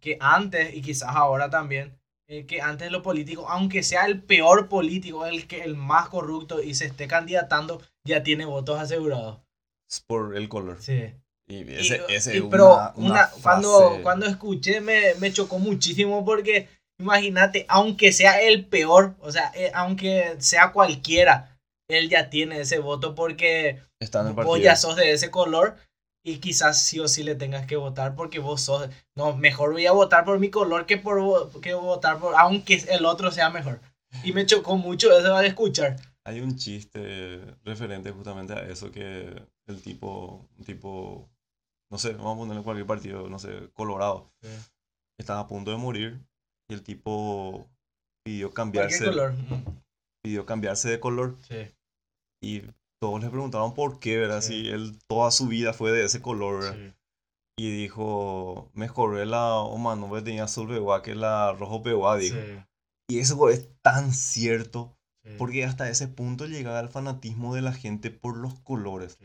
que antes, y quizás ahora también, eh, que antes los políticos, aunque sea el peor político, el, que, el más corrupto y se esté candidatando, ya tiene votos asegurados. Es por el color. Sí. Y Y- ese, y- pero una, una una- cuando, cuando escuché me, me chocó muchísimo porque imagínate, aunque sea el peor, o sea, eh, aunque sea cualquiera, él ya tiene ese voto porque Está en el vos ya sos de ese color y quizás sí o sí le tengas que votar porque vos sos, no, mejor voy a votar por mi color que por que votar por, aunque el otro sea mejor. Y me chocó mucho eso de escuchar. Hay un chiste referente justamente a eso que el tipo, un tipo, no sé, vamos a ponerle cualquier partido, no sé, Colorado, estaba a punto de morir y el tipo pidió cambiarse, color. Pidió cambiarse de color Sí, y todos le preguntaron por qué, ¿verdad? Sí. Si él toda su vida fue de ese color, ¿verdad? sí. Y dijo, mejor la humano que tenía azul peguá que la rojo peguá, dijo. Sí, Y eso es tan cierto. Porque hasta ese punto llegaba el fanatismo de la gente por los colores.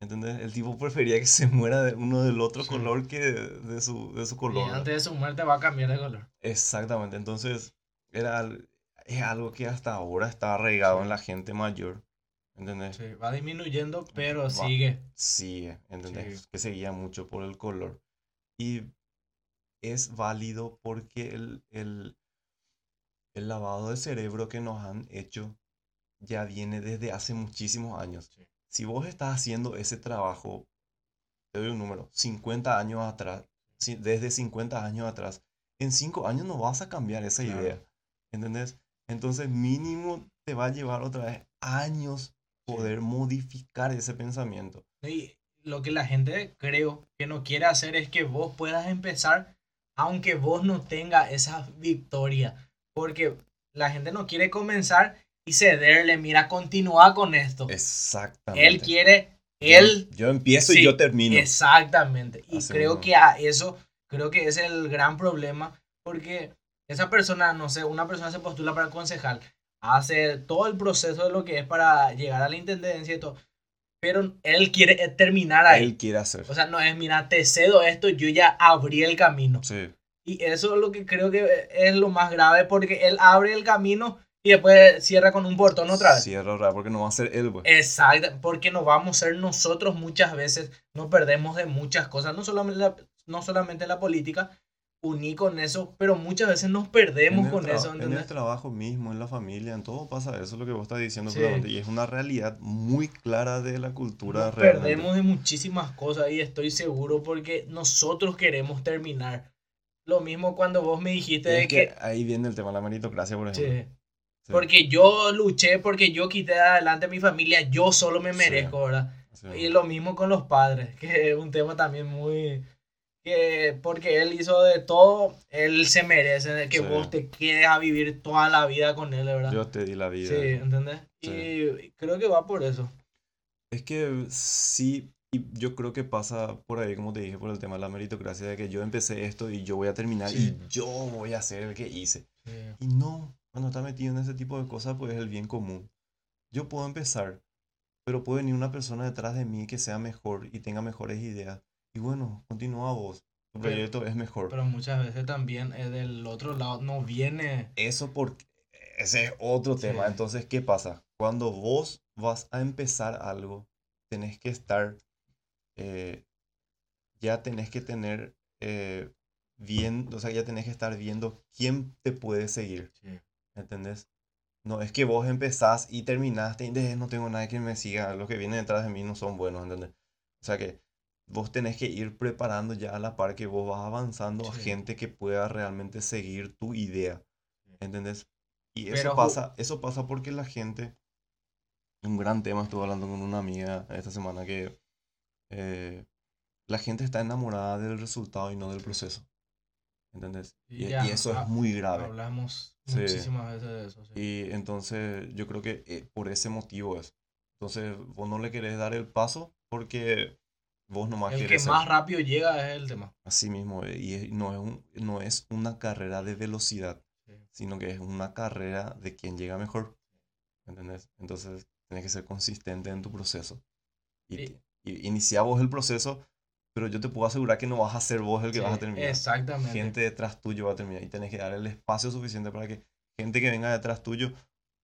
¿Entendés? El tipo prefería que se muera de uno del otro Sí. color que de, de su, de su Y color. antes de su muerte va a cambiar de color. Exactamente. Entonces, era, es algo que hasta ahora está arraigado Sí. en la gente mayor. ¿Entendés? Sí, va disminuyendo, pero Va. sigue. Sigue, ¿entendés? Que se guía mucho por el color. Y es válido porque el, el, el lavado de cerebro que nos han hecho ya viene desde hace muchísimos años. Sí. Si vos estás haciendo ese trabajo, te doy un número, 50 años atrás, desde 50 años atrás, en 5 años no vas a cambiar esa Claro. idea, ¿entendés? Entonces mínimo te va a llevar otra vez años. Poder modificar ese pensamiento. Y lo que la gente creo que no quiere hacer es que vos puedas empezar aunque vos no tengas esa victoria. Porque la gente no quiere comenzar y cederle, mira, continúa con esto. Exactamente. Él quiere, Yo- él Yo, empiezo Sí, y yo termino. Exactamente. Y Así creo mismo. que a eso, creo que es el gran problema, porque esa persona, no sé, una persona se postula para concejal, hace todo el proceso de lo que es para llegar a la intendencia y todo, pero él quiere eh, terminar ahí. Él quiere hacer. O sea, no es, mira, te cedo esto, yo ya abrí el camino. Sí. Y eso es lo que creo que es lo más grave, porque él abre el camino y después cierra con un portón otra vez. Cierra otra porque no va a ser él, pues. Exacto, porque no vamos a ser nosotros muchas veces, nos perdemos de muchas cosas, no solamente la, no solamente la política, uní con eso, pero muchas veces nos perdemos con eso, En el ¿entendés? trabajo mismo, en la familia, en todo pasa eso, es lo que vos estás diciendo. Sí. Y es una realidad muy clara de la cultura Nos realmente. perdemos de muchísimas cosas y estoy seguro porque nosotros queremos terminar. Lo mismo cuando vos me dijiste de que que... ahí viene el tema de la meritocracia, por ejemplo. Sí, Sí, porque yo luché, porque yo quité adelante a mi familia, yo solo me merezco, ¿verdad? Y lo mismo con los padres, que es un tema también muy... que porque él hizo de todo, él se merece de que Sí. vos te quedes a vivir toda la vida con él, ¿verdad? Yo te di la vida. sí, ¿entendés? Sí. Y creo que va por eso. Es que sí, y yo creo que pasa por ahí, como te dije, por el tema de la meritocracia, de que yo empecé esto y yo voy a terminar Sí. y yo voy a ser el que hice. Y no, cuando estás metido en ese tipo de cosas, pues es el bien común. Yo puedo empezar, pero puede venir una persona detrás de mí que sea mejor y tenga mejores ideas. Y bueno, continúa vos. Tu Pero- proyecto es mejor. Pero muchas veces también eh, del otro lado no viene... Eso porque ese es otro Sí. tema. Entonces, ¿qué pasa? Cuando vos vas a empezar algo, tenés que estar, eh, ya tenés que tener eh, bien, o sea, ya tenés que estar viendo quién te puede seguir. Sí, ¿Entendés? No es que vos empezás y terminaste y de, no tengo nadie que me siga, los que vienen detrás de mí no son buenos, ¿entendés? O sea que vos tenés que ir preparando ya a la par que vos vas avanzando a gente que pueda realmente seguir tu idea, ¿entendés? Y eso Pero pasa, eso pasa porque la gente, un gran tema, estuve hablando con una amiga esta semana que eh, la gente está enamorada del resultado y no del proceso, ¿entendés? Y Y, ya, y eso ah, es muy grave. hablamos Sí. muchísimas veces de eso. sí. Y entonces yo creo que eh, por ese motivo es. Entonces vos no le querés dar el paso porque vos nomás El que querés ser más rápido llega es el tema. así mismo. Y no es, un- no es una carrera de velocidad, Sí. sino que es una carrera de quien llega mejor. ¿Entendés? Entonces tienes que ser consistente en tu proceso. Y, Y- y inicia vos el proceso, pero yo te puedo asegurar que no vas a ser vos el que vas a Sí, terminar. Exactamente. Gente detrás tuyo va a terminar y tenés que dar el espacio suficiente para que gente que venga detrás tuyo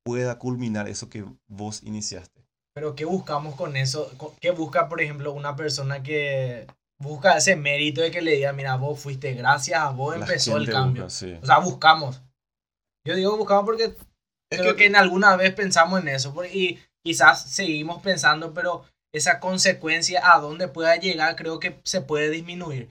pueda culminar eso que vos iniciaste. Pero ¿qué buscamos con eso? ¿Qué busca, por ejemplo, una persona que busca ese mérito de que le diga, mira, vos fuiste, gracias a vos La empezó el cambio? busca, sí. O sea, buscamos. Yo digo buscamos porque creo que, en alguna vez pensamos en eso y quizás seguimos pensando, pero esa consecuencia a dónde pueda llegar creo que se puede disminuir.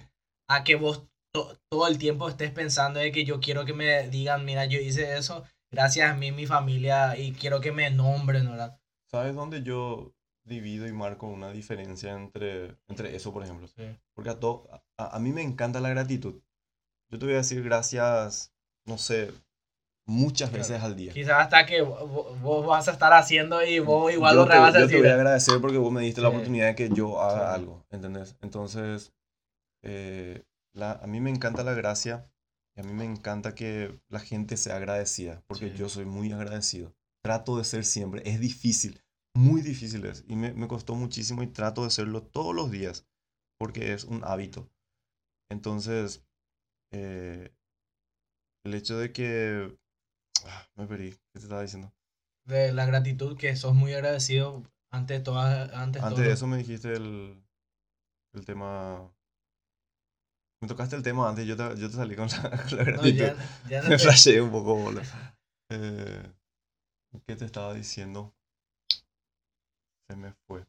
A que vos todo el tiempo estés pensando de que yo quiero que me digan, mira, yo hice eso gracias a mí mi familia y quiero que me nombren, ¿verdad? ¿Sabes dónde yo divido y marco una diferencia entre, entre eso, por ejemplo? Porque a, todo, a, a mí me encanta la gratitud. Yo te voy a decir gracias, no sé, muchas veces al día. Quizás hasta que vos, vas a estar haciendo y vos igual lo vas a decir. Yo te voy a agradecer porque vos me diste la oportunidad de que yo haga algo, ¿entendés? Entonces, eh, la, a mí me encanta la gracia y a mí me encanta que la gente sea agradecida porque yo soy muy agradecido. Trato de ser siempre. Es difícil, muy difícil es. Y me, me costó muchísimo y trato de serlo todos los días porque es un hábito. Entonces, eh, el hecho de que Ah, me perdí. ¿Qué te estaba diciendo? De la gratitud, que sos muy agradecido ante todas. Antes, antes de eso me dijiste el, el tema. Me tocaste el tema antes, yo te, yo te salí con la, gratitud. ya, me flashé un poco, boludo. Eh, ¿Qué te estaba diciendo? Se me fue.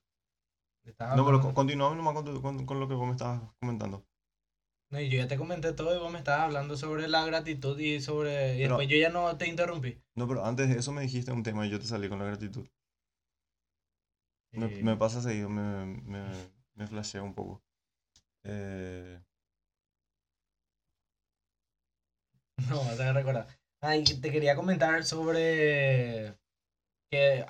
No, pero continuamos nomás con, con, con, lo que vos me estabas comentando. No, y yo ya te comenté todo y vos me estabas hablando sobre la gratitud y sobre... Y después yo ya no te interrumpí. No, pero antes de eso me dijiste un tema y yo te salí con la gratitud. Me, me, pasa seguido, me, me, me flashea un poco. Eh... No, vas a recordar. Ay, te quería comentar sobre que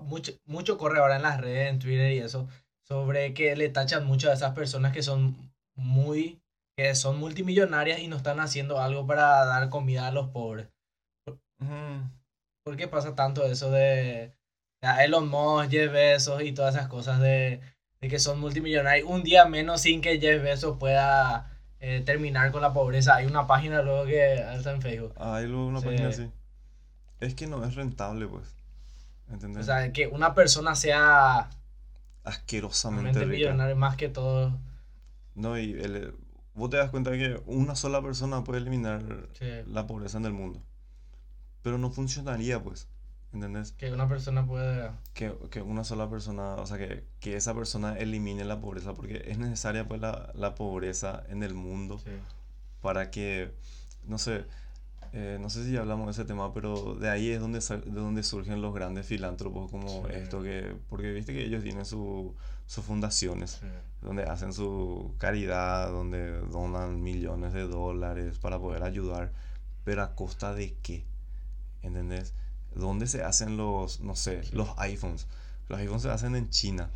mucho, mucho corre ahora en las redes, en Twitter y eso, sobre que le tachan mucho a esas personas que son muy que son multimillonarias y no están haciendo algo para dar comida a los pobres. ¿Por qué pasa tanto eso de, Elon Musk, Jeff Bezos y todas esas cosas de, que son multimillonarios? Un día menos sin que Jeff Bezos pueda eh, terminar con la pobreza. Hay una página luego que está en Facebook. Ah, hay luego una página así. Es que no es rentable, pues. ¿Entendés? O sea, que una persona sea asquerosamente millonaria más que todo. No, y el, vos te das cuenta que una sola persona puede eliminar la pobreza en el mundo. Pero no funcionaría, pues. ¿Entendés? Que una persona puede... Que, que una sola persona, o sea, que, que, esa persona elimine la pobreza, porque es necesaria pues la, la pobreza en el mundo para que, no sé, eh, no sé si ya hablamos de ese tema, pero de ahí es donde, de donde surgen los grandes filántropos como esto, que, porque viste que ellos tienen su, sus fundaciones, donde hacen su caridad, donde donan millones de dólares para poder ayudar, pero a costa de qué, ¿entendés? ¿Dónde se hacen los, no sé, los iPhones? Los iPhones se hacen en China.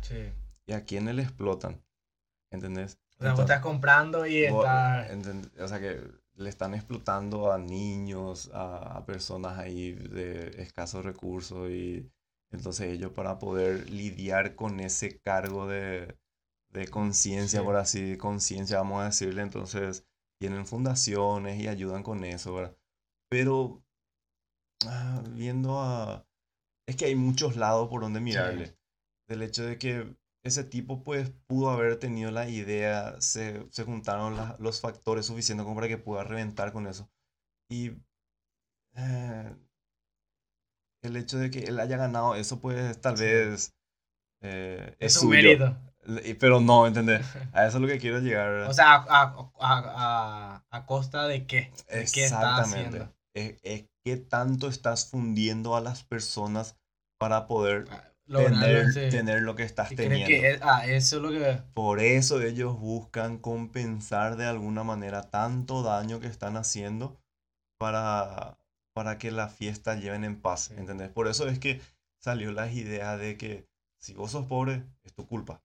¿Y a quiénes le explotan? ¿Entendés? O sea, vos estás comprando y está... O sea, que le están explotando a niños, a, a personas ahí de escasos recursos y entonces ellos para poder lidiar con ese cargo de, de conciencia, por así, conciencia, vamos a decirle, entonces tienen fundaciones y ayudan con eso, ¿verdad? Pero ah, viendo a... Es que hay muchos lados por donde mirarle. Del hecho de que ese tipo pues pudo haber tenido la idea, se, se juntaron los factores suficientes como para que pueda reventar con eso. Y eh, el hecho de que él haya ganado eso, pues tal vez eh, es, es, un mérito. Pero no, ¿entendés? A eso es lo que quiero llegar. O sea, a, a, a, costa de qué? ¿De qué estás haciendo? Es, es qué tanto estás fundiendo a las personas para poder tener, tener, lo que estás teniendo. Que ah, eso es lo que... Por eso ellos buscan compensar de alguna manera tanto daño que están haciendo para, para que la fiesta lleven en paz, ¿entendés? Por eso es que salió la idea de que si vos sos pobre, es tu culpa,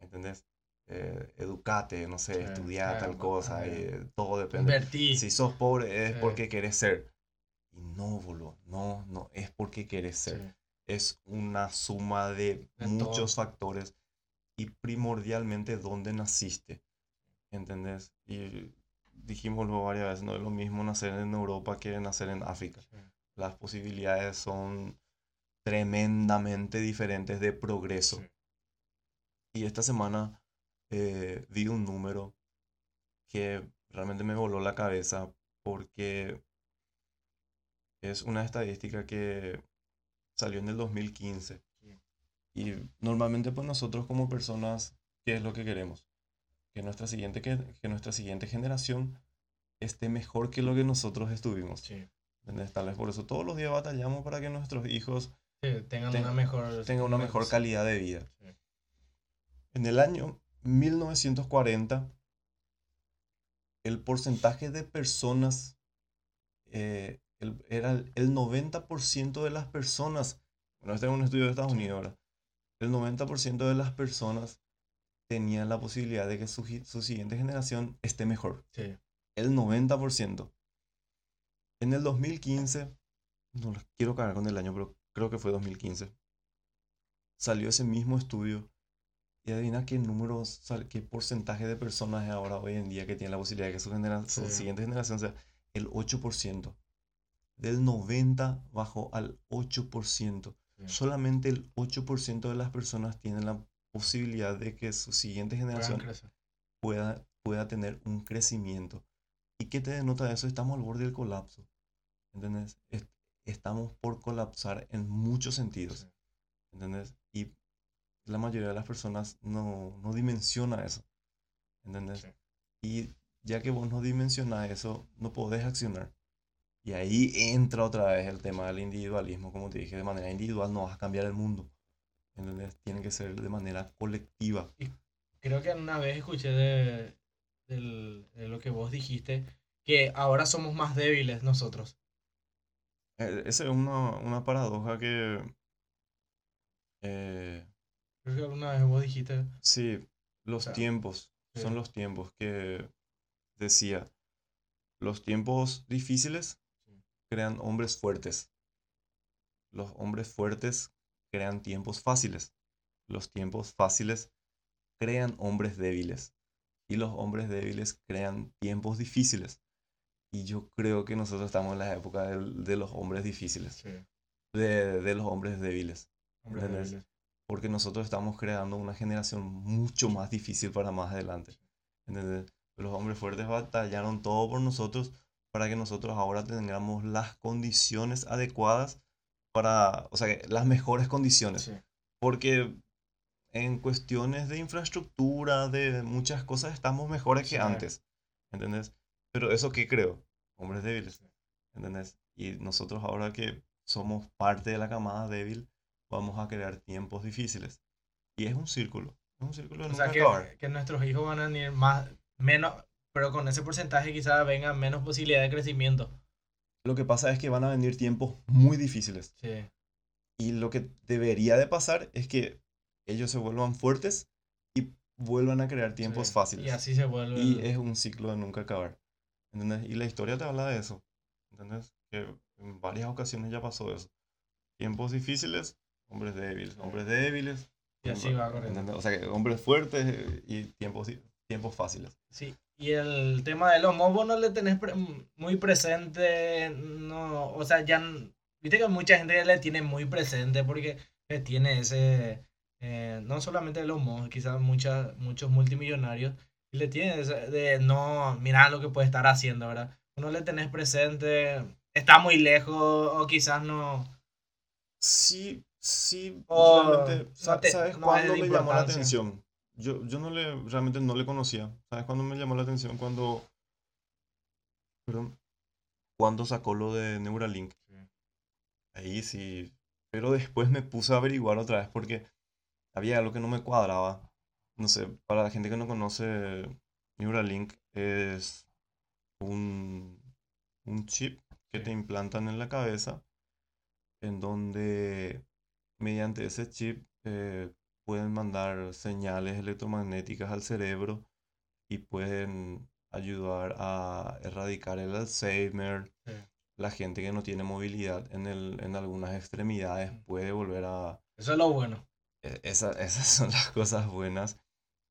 ¿entendés? Eh, educate, no sé, estudiar tal cosa, eh, todo depende. Invertí. Si sos pobre es porque querés ser. Y no, boludo, no, no, es porque querés ser. Es una suma de, muchos factores y primordialmente dónde naciste, ¿entendés? Y dijimoslo varias veces, no es lo mismo nacer en Europa que nacer en África. Las posibilidades son tremendamente diferentes de progreso. Y esta semana eh, vi un número que realmente me voló la cabeza porque es una estadística que salió en el 2015. Y normalmente pues nosotros como personas, ¿qué es lo que queremos? Que nuestra siguiente, que, que nuestra siguiente generación esté mejor que lo que nosotros estuvimos. Sí. ¿Entendés? Tal vez por eso todos los días batallamos para que nuestros hijos Sí, tengan Ten- una mejor... tengan una mejor calidad de vida. Sí. En el año 1940, el porcentaje de personas eh, el- era el, el 90% de las personas, bueno, este es un estudio de Estados Unidos ahora, el 90% de las personas tenían la posibilidad de que su, su siguiente generación esté mejor. Sí. El 90%. En el 2015, no quiero cagar con el año, pero creo que fue 2015, salió ese mismo estudio y adivina qué números, sal- qué porcentaje de personas ahora hoy en día que tienen la posibilidad de que su, genera- su siguiente generación sea el 8%. Del 90 bajó al 8%. Sí. Solamente el 8% de las personas tienen la posibilidad de que su siguiente generación pueda, pueda tener un crecimiento. ¿Y qué te denota eso? Estamos al borde del colapso. ¿Entendés? Est- Estamos por colapsar en muchos sentidos. Sí. ¿Entendés? Y la mayoría de las personas no, no dimensiona eso. ¿Entendés? Sí. Y ya que vos no dimensionas eso, no podés accionar. Y ahí entra otra vez el tema del individualismo. Como te dije, de manera individual no vas a cambiar el mundo. ¿Entendés? Tiene que ser de manera colectiva. Creo que una vez escuché de, del- de lo que vos dijiste, que ahora somos más débiles nosotros. Eh, Esa es una, una paradoja que... eh, Creo que alguna vez vos dijiste, sí, los sea, tiempos, sí. son los tiempos que decía. Los tiempos difíciles. Crean hombres fuertes. Los hombres fuertes crean tiempos fáciles. Los tiempos fáciles crean hombres débiles. Y los hombres débiles crean tiempos difíciles. Y yo creo que nosotros estamos en la época del- de los hombres difíciles. sí, de, de los hombres débiles. hombres ¿Entendés? débiles. Porque nosotros estamos creando una generación mucho más difícil para más adelante. ¿Entendés? Los hombres fuertes batallaron todo por nosotros para que nosotros ahora tengamos las condiciones adecuadas para, o sea, que las mejores condiciones. Sí, Porque en cuestiones de infraestructura, de muchas cosas, estamos mejores que Sí. antes. ¿Entendés? Pero eso qué creo, hombres débiles. ¿Entendés? Y nosotros ahora que somos parte de la camada débil, vamos a crear tiempos difíciles. Y es un círculo. Es un círculo de O sea, nunca que, acabar. que nuestros hijos van a venir más, menos, pero con ese porcentaje quizás venga menos posibilidad de crecimiento. Lo que pasa es que van a venir tiempos muy difíciles. Sí, Y lo que debería de pasar es que ellos se vuelvan fuertes y vuelvan a crear tiempos sí. fáciles. Y así se vuelve. Y el- es un ciclo de nunca acabar. ¿Entendés? Y la historia te habla de eso. ¿Entendés? Que en varias ocasiones ya pasó eso. Tiempos difíciles, hombres débiles. Hombres débiles. Y así va corriendo. ¿entendés? O sea, hombres fuertes eh, y tiempos, tiempos fáciles. Sí, y el tema de los mobos no le tenés pre- muy presente, no, o sea, ya, viste que mucha gente le tiene muy presente porque eh, tiene ese, eh, no solamente los mobos, quizás muchas, muchos multimillonarios, y le tiene ese de, no, mira lo que puede estar haciendo, ¿verdad? No le tenés presente, está muy lejos, o quizás no, Sí, sí, O realmente, no te- ¿sabes no cuándo me llamó la atención? Yo, yo no le, realmente no le conocía. ¿Sabes cuándo me llamó la atención? Cuando, perdón, cuando sacó lo de Neuralink. Ahí sí, pero después me puse a averiguar otra vez porque había algo que no me cuadraba. No sé, para la gente que no conoce, Neuralink es un, un chip que Sí. te implantan en la cabeza en donde mediante ese chip eh, pueden mandar señales electromagnéticas al cerebro y pueden ayudar a erradicar el Alzheimer. Sí. La gente que no tiene movilidad en, el, en algunas extremidades puede volver a... eso es lo bueno, e- esa- esas son las cosas buenas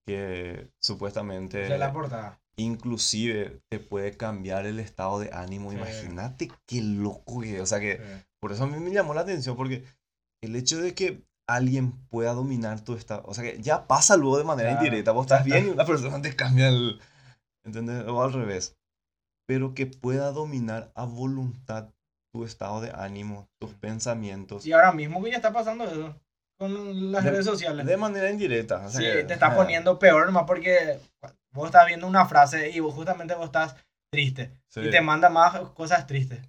que supuestamente es la portada. inclusive te puede cambiar el estado de ánimo. Sí. Imagínate qué loco que, o sea que Sí. por eso a mí me llamó la atención porque el hecho de que alguien pueda dominar tu estado, o sea que ya pasa luego de manera Claro, indirecta, vos estás bien y una persona te cambia el, ¿entendés? O al revés, pero que pueda dominar a voluntad tu estado de ánimo, tus pensamientos. Y ahora mismo que ya está pasando eso con las De- redes sociales. De manera indirecta. o sea Sí, que- te está poniendo peor nomás porque vos estás viendo una frase y vos justamente vos estás triste. Sí. Y te manda más cosas tristes.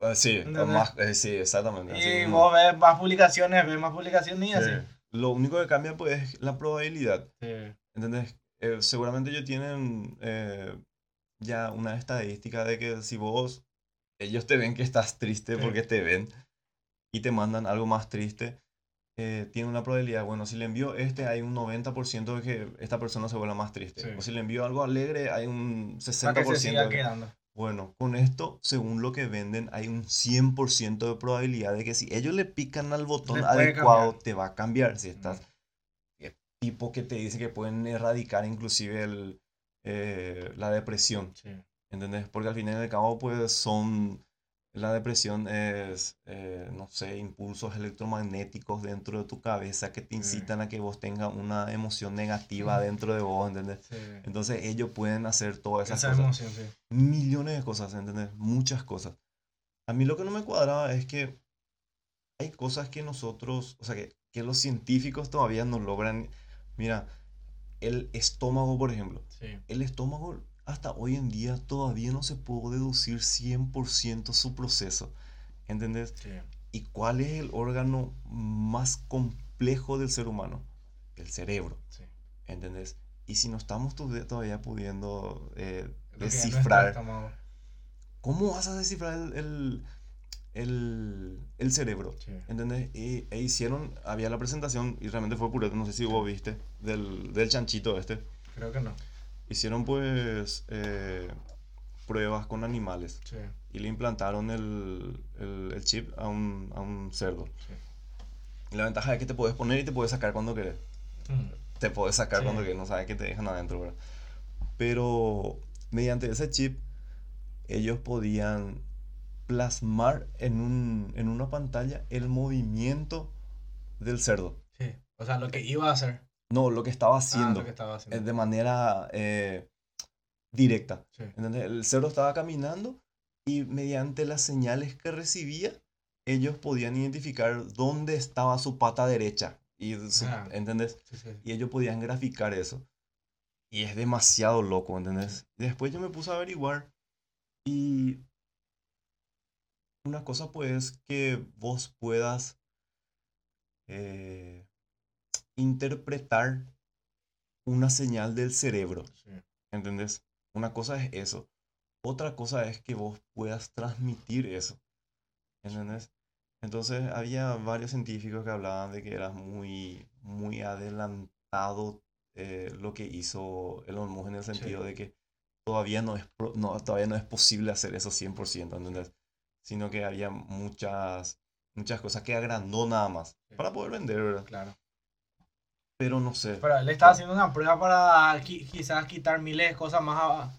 Ah, Sí, más, eh, sí, exactamente. así Y mismo. vos ves más publicaciones, ves más publicaciones y así. Sí. Lo único que cambia pues es la probabilidad. Sí. ¿Entendés? Eh, seguramente ellos tienen eh, ya una estadística de que si vos, ellos te ven que estás triste Sí. porque te ven y te mandan algo más triste, eh, tiene una probabilidad, bueno, si le envío este hay un 90% de que esta persona se vuelva más triste. O si le envío algo alegre hay un 60% Para que se siga de que- quedando. Bueno, con esto, según lo que venden, hay un 100% de probabilidad de que si ellos le pican al botón adecuado, cambiar. te va a cambiar. Si estás eh, tipo que te dice que pueden erradicar inclusive el, eh, la depresión, Sí. ¿entendés? Porque al final y al cabo, pues son, la depresión es, eh, no sé, impulsos electromagnéticos dentro de tu cabeza que te Sí. incitan a que vos tengas una emoción negativa Ujú. dentro de vos, ¿entendés? Sí. Entonces ellos pueden hacer todas esas Esa cosas emoción, sí. millones de cosas, ¿entendés? Muchas cosas. A mí lo que no me cuadraba es que hay cosas que nosotros, o sea, que, que los científicos todavía no logran. Mira, el estómago, por ejemplo. Sí. El estómago hasta hoy en día todavía no se puede deducir 100% su proceso, ¿entendés? Sí. ¿Y cuál es el órgano más complejo del ser humano? El cerebro, Sí. ¿entendés? Y si no estamos tod- todavía pudiendo eh, descifrar. ¿Cómo vas a descifrar el, el, el- el cerebro? Sí. ¿Entendés? Y, e hicieron, había la presentación, y realmente fue purete, no sé si vos viste, del, del chanchito este. Creo que no. Hicieron pues eh, pruebas con animales Sí. y le implantaron el, el- el chip a un, a un cerdo. Sí. La ventaja es que te puedes poner y te puedes sacar cuando querés. Mm. Te puedes sacar Sí. cuando querés, no sabes que te dejan adentro, ¿verdad? Pero mediante ese chip, ellos podían plasmar en, un, en una pantalla el movimiento del cerdo. Sí. O sea, lo que iba a hacer. No, lo que estaba Ah, haciendo lo que estaba haciendo. de manera eh, directa. El cerdo estaba caminando y mediante las señales que recibía, ellos podían identificar dónde estaba su pata derecha. Y su- Ah. ¿Entendés? Sí, sí. Y ellos podían graficar eso. Y es demasiado loco, ¿entendés? Después yo me puse a averiguar. Y una cosa pues que vos puedas eh, interpretar una señal del cerebro, Sí. ¿entendés? Una cosa es eso. Otra cosa es que vos puedas transmitir eso, ¿entendés? Entonces había varios científicos que hablaban de que era muy, muy adelantado eh, lo que hizo Elon Musk en el sentido de que todavía no es, no, todavía no es posible hacer eso 100%, ¿entendés? Sino que había muchas, muchas cosas que agrandó nada más Sí. para poder vender, ¿verdad? Claro. Pero no sé. Pero él está haciendo una prueba para qui- quizás quitar miles de cosas más. a-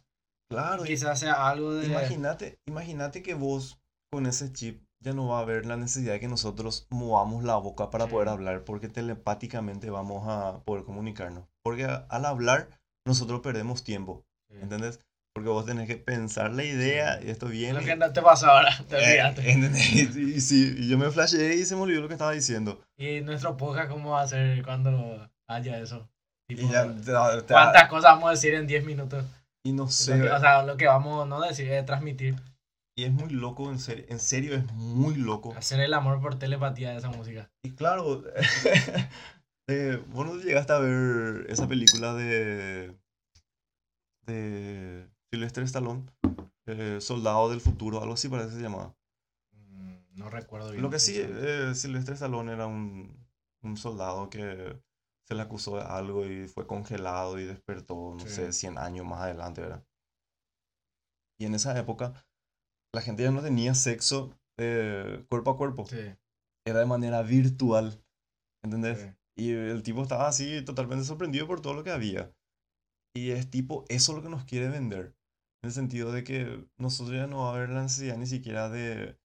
Claro, Quizás sea algo de. Imagínate, imagínate que vos con ese chip ya no va a haber la necesidad de que nosotros movamos la boca para Sí. poder hablar, porque telepáticamente vamos a poder comunicarnos. Porque a- al hablar nosotros perdemos tiempo, Sí. ¿entendés? Porque vos tenés que pensar la idea y esto viene. Lo que no te pasó ahora, te Eh, olvidaste. ¿entendés? Y, y sí, y yo me flasheé y se me olvidó lo que estaba diciendo. Y nuestro podcast, ¿cómo va a ser cuando haya eso? Tipo, Y ya, te- te- ¿Cuántas cosas vamos a decir en 10 minutos? y no Lo sé, que- o sea, lo que vamos no decir es transmitir. y es muy loco, en serio, en serio es muy loco. Hacer el amor por telepatía de esa música. Y claro, eh, vos no llegaste a ver esa película de, de Sylvester Stallone, eh, Soldado del Futuro, algo así parece que se llamaba. Mm, No recuerdo bien. Lo que sí, eh, Sylvester Stallone era un, un soldado que se le acusó de algo y fue congelado y despertó, no Sí. sé, 100 años más adelante, ¿verdad? Y en esa época, la gente ya no tenía sexo eh, cuerpo a cuerpo, Sí, era de manera virtual, ¿entendés? sí. Y el tipo estaba así totalmente sorprendido por todo lo que había. Y es tipo, eso es lo que nos quiere vender. En el sentido de que nosotros ya no va a haber la necesidad ni siquiera de,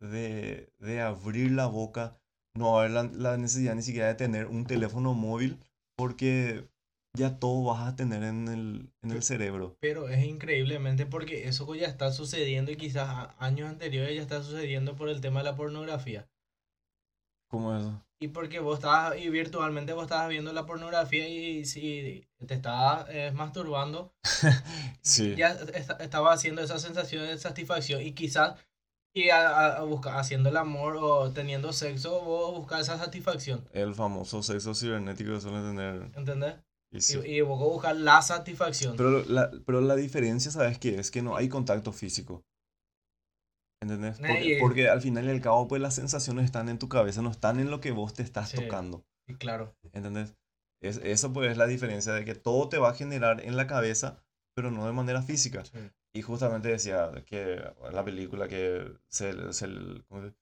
de, de abrir la boca, no va a haber la, la necesidad ni siquiera de tener un teléfono móvil, porque ya todo vas a tener en el, en el cerebro. Pero es increíblemente porque eso ya está sucediendo y quizás años anteriores ya está sucediendo por el tema de la pornografía. ¿Cómo es eso? Y porque vos estabas, y virtualmente vos estabas viendo la pornografía y si te estabas eh, masturbando, Sí. ya est- estaba haciendo esa sensación de satisfacción y quizás y a, a- buscar, haciendo el amor o teniendo sexo, vos buscas esa satisfacción, El famoso sexo cibernético que suele tener. ¿entendés? y sí. Y, y vos buscas la satisfacción. Pero la, pero la diferencia, ¿sabes qué? Es que no hay contacto físico. ¿Entendés? Porque, porque al final y al cabo, pues las sensaciones están en tu cabeza, no están en lo que vos te estás Sí. tocando. Y claro, ¿Entendés? Es, eso pues es la diferencia de que todo te va a generar en la cabeza, pero no de manera física. sí, Y justamente decía que la película que se, se, ¿cómo se-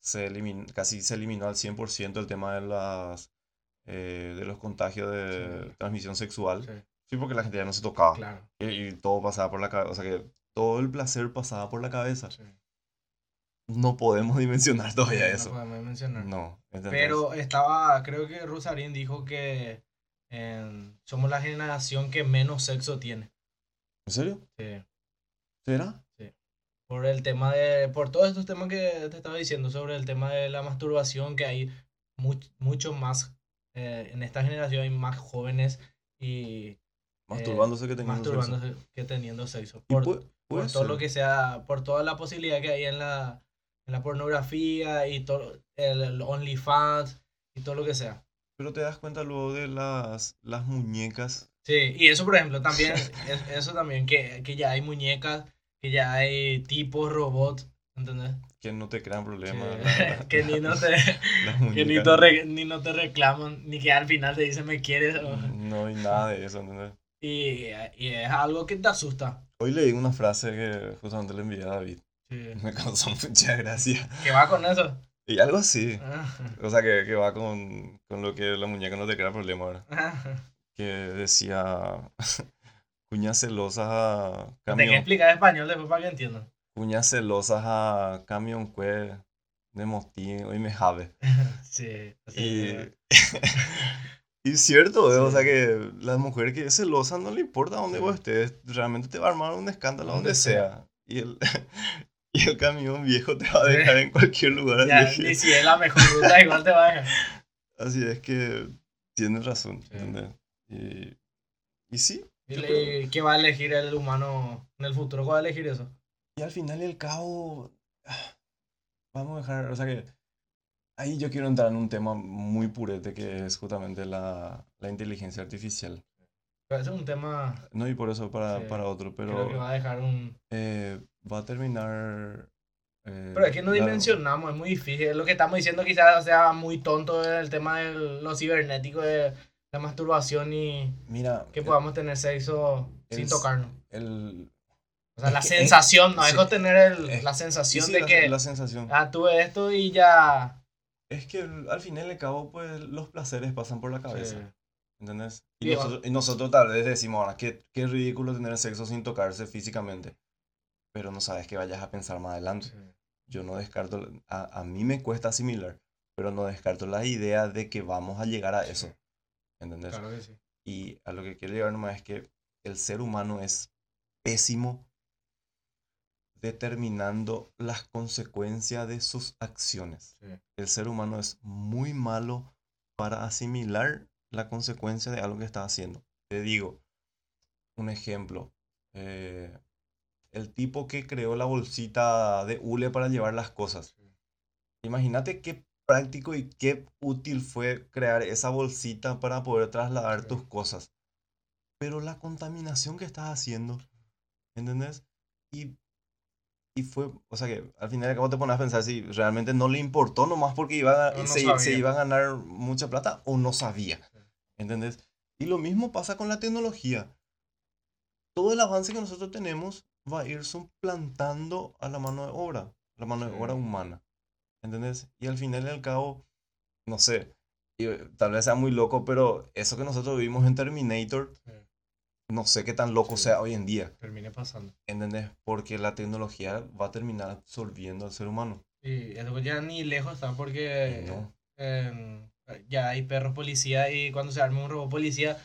se elimin- casi se eliminó al 100% el tema de las eh, de los contagios de Sí. transmisión sexual. sí, Sí, porque la gente ya no se tocaba. claro. Y, y todo pasaba por la cabeza. O sea que todo el placer pasaba por la cabeza. Sí. No podemos dimensionar todavía No eso. podemos. No. ¿entendés? Pero estaba, creo que Rosarín dijo que em, somos la generación que menos sexo tiene. ¿En serio? Sí. ¿Será? Por el tema de, por todos estos temas que te estaba diciendo sobre el tema de la masturbación, que hay much- mucho más, eh, en esta generación hay más jóvenes y Masturbándose que teniendo sexo. masturbándose que teniendo sexo. Por, todo ser. lo que sea, por toda la posibilidad que hay en la, en la pornografía y todo el, el OnlyFans y todo lo que sea. Pero te das cuenta luego de las, las muñecas. Sí, y eso por ejemplo también, es- eso también, que, que ya hay muñecas, que ya hay tipos robots, ¿entendés? que no te crean problemas. Que, que ni no te, que ni, no re- ni no te reclaman, ni que al final te dicen me quieres. o- No hay nada de eso, ¿entendés? Y, y es algo que te asusta. Hoy leí una frase que justamente le envié a David. Sí. Me causó mucha gracia. ¿Qué va con eso? Y algo así. Ah, O sea, que, que va con, con lo que la muñeca no te crea problema, ¿verdad? ah. Que decía... Cuñas celosas a Tengo que camión... explicar español después para que entiendan. Cuñas celosas a camión cue de mostín hoy me jave. Sí. así Y... y cierto, ¿eh? o Sí. sea que la mujer que es celosa no le importa dónde Sí. vos estés, realmente te va a armar un escándalo Donde donde sea. sea. Y el, y el camión viejo te va a dejar en cualquier lugar. Ya, es, si es la mejor ruta, igual te va a dejar. así es que tienes razón. Sí. ¿entendés? Y, y sí, ¿Y ¿Qué va a elegir el humano en el futuro? ¿Cuál va a elegir eso? y al final y al cabo, vamos a dejar, o sea que ahí yo quiero entrar en un tema muy purete que es justamente la, la inteligencia artificial. Pero ese es un tema No, y por eso para, Sí, para otro, creo que pero va a dejar un... eh, va a terminar... eh, Pero es que no la- dimensionamos, es muy difícil. Lo que estamos diciendo quizás sea muy tonto el tema de lo cibernético, de la masturbación y Mira, que el- podamos tener sexo sin el- tocarnos. el, O sea, es la que- sensación, no sí. es con tener el- Es- la sensación sí, de la, que, la sensación. ah, tuve esto y ya... Es que al final y al cabo, pues los placeres pasan por la cabeza. Sí. ¿Entendés? Y, Sí, nosotros, y nosotros tal vez decimos ahora, qué, qué ridículo tener sexo sin tocarse físicamente. Pero no sabes que vayas a pensar más adelante. Yo no descarto, a, a mí me cuesta asimilar, pero no descarto la idea de que vamos a llegar a eso. ¿Entendés? Claro que sí. Y a lo que quiero llegar nomás es que el ser humano es pésimo determinando las consecuencias de sus acciones. Sí. El ser humano es muy malo para asimilar la consecuencia de algo que está haciendo. Te digo, un ejemplo. eh, el tipo que creó la bolsita de hule para llevar las cosas. Sí. Imagínate qué práctico y qué útil fue crear esa bolsita para poder trasladar Sí. tus cosas. Pero la contaminación que estás haciendo, ¿entendés? Y, y fue, o sea que al final acabo te pones a pensar si realmente no le importó nomás porque iba a, O no se, se iba a ganar mucha plata o no sabía. ¿Entendés? Y lo mismo pasa con la tecnología. Todo el avance que nosotros tenemos va a ir suplantando a la mano de obra, la mano de obra humana. ¿Entendés? Y al final y al cabo, no sé, y, eh, tal vez sea muy loco, pero eso que nosotros vivimos en Terminator, Sí. no sé qué tan loco Sí. sea hoy en día. Termine pasando. ¿Entendés? Porque la tecnología va a terminar absorbiendo al ser humano. Y eso ya ni lejos está porque no. em, ya hay perros policía y cuando se arme un robot policía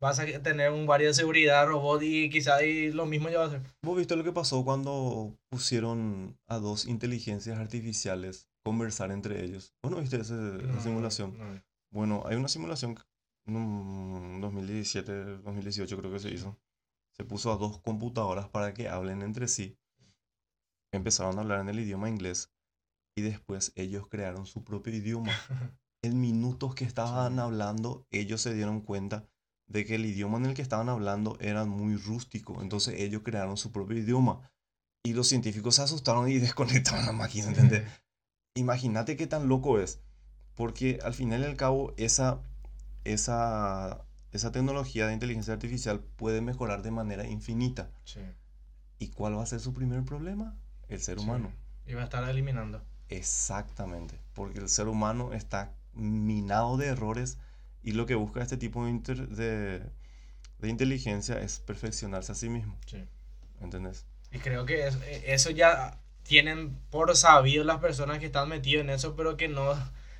vas a tener un guardia de seguridad, robot y quizás lo mismo ya va a ser. ¿Vos viste lo que pasó cuando pusieron a dos inteligencias artificiales conversar entre ellos? ¿Vos no viste esa simulación? Bueno, hay una simulación en 2017, 2018 creo que se hizo. Se puso a dos computadoras para que hablen entre sí. Empezaron a hablar en el idioma inglés y después ellos crearon su propio idioma. En minutos que estaban hablando, ellos se dieron cuenta de que el idioma en el que estaban hablando era muy rústico. Entonces ellos crearon su propio idioma. Y los científicos se asustaron y desconectaron la máquina, ¿entendés? Imagínate qué tan loco es. Porque al final y al cabo, esa, esa, esa tecnología de inteligencia artificial puede mejorar de manera infinita. ¿Y cuál va a ser su primer problema? El ser humano. Y va a estar eliminando. Exactamente. Porque el ser humano está minado de errores y lo que busca este tipo de, de, inteligencia es perfeccionarse a sí mismo. Sí. ¿Entendés? Y creo que eh, eso ya tienen por sabido las personas que están metidas en eso, pero que no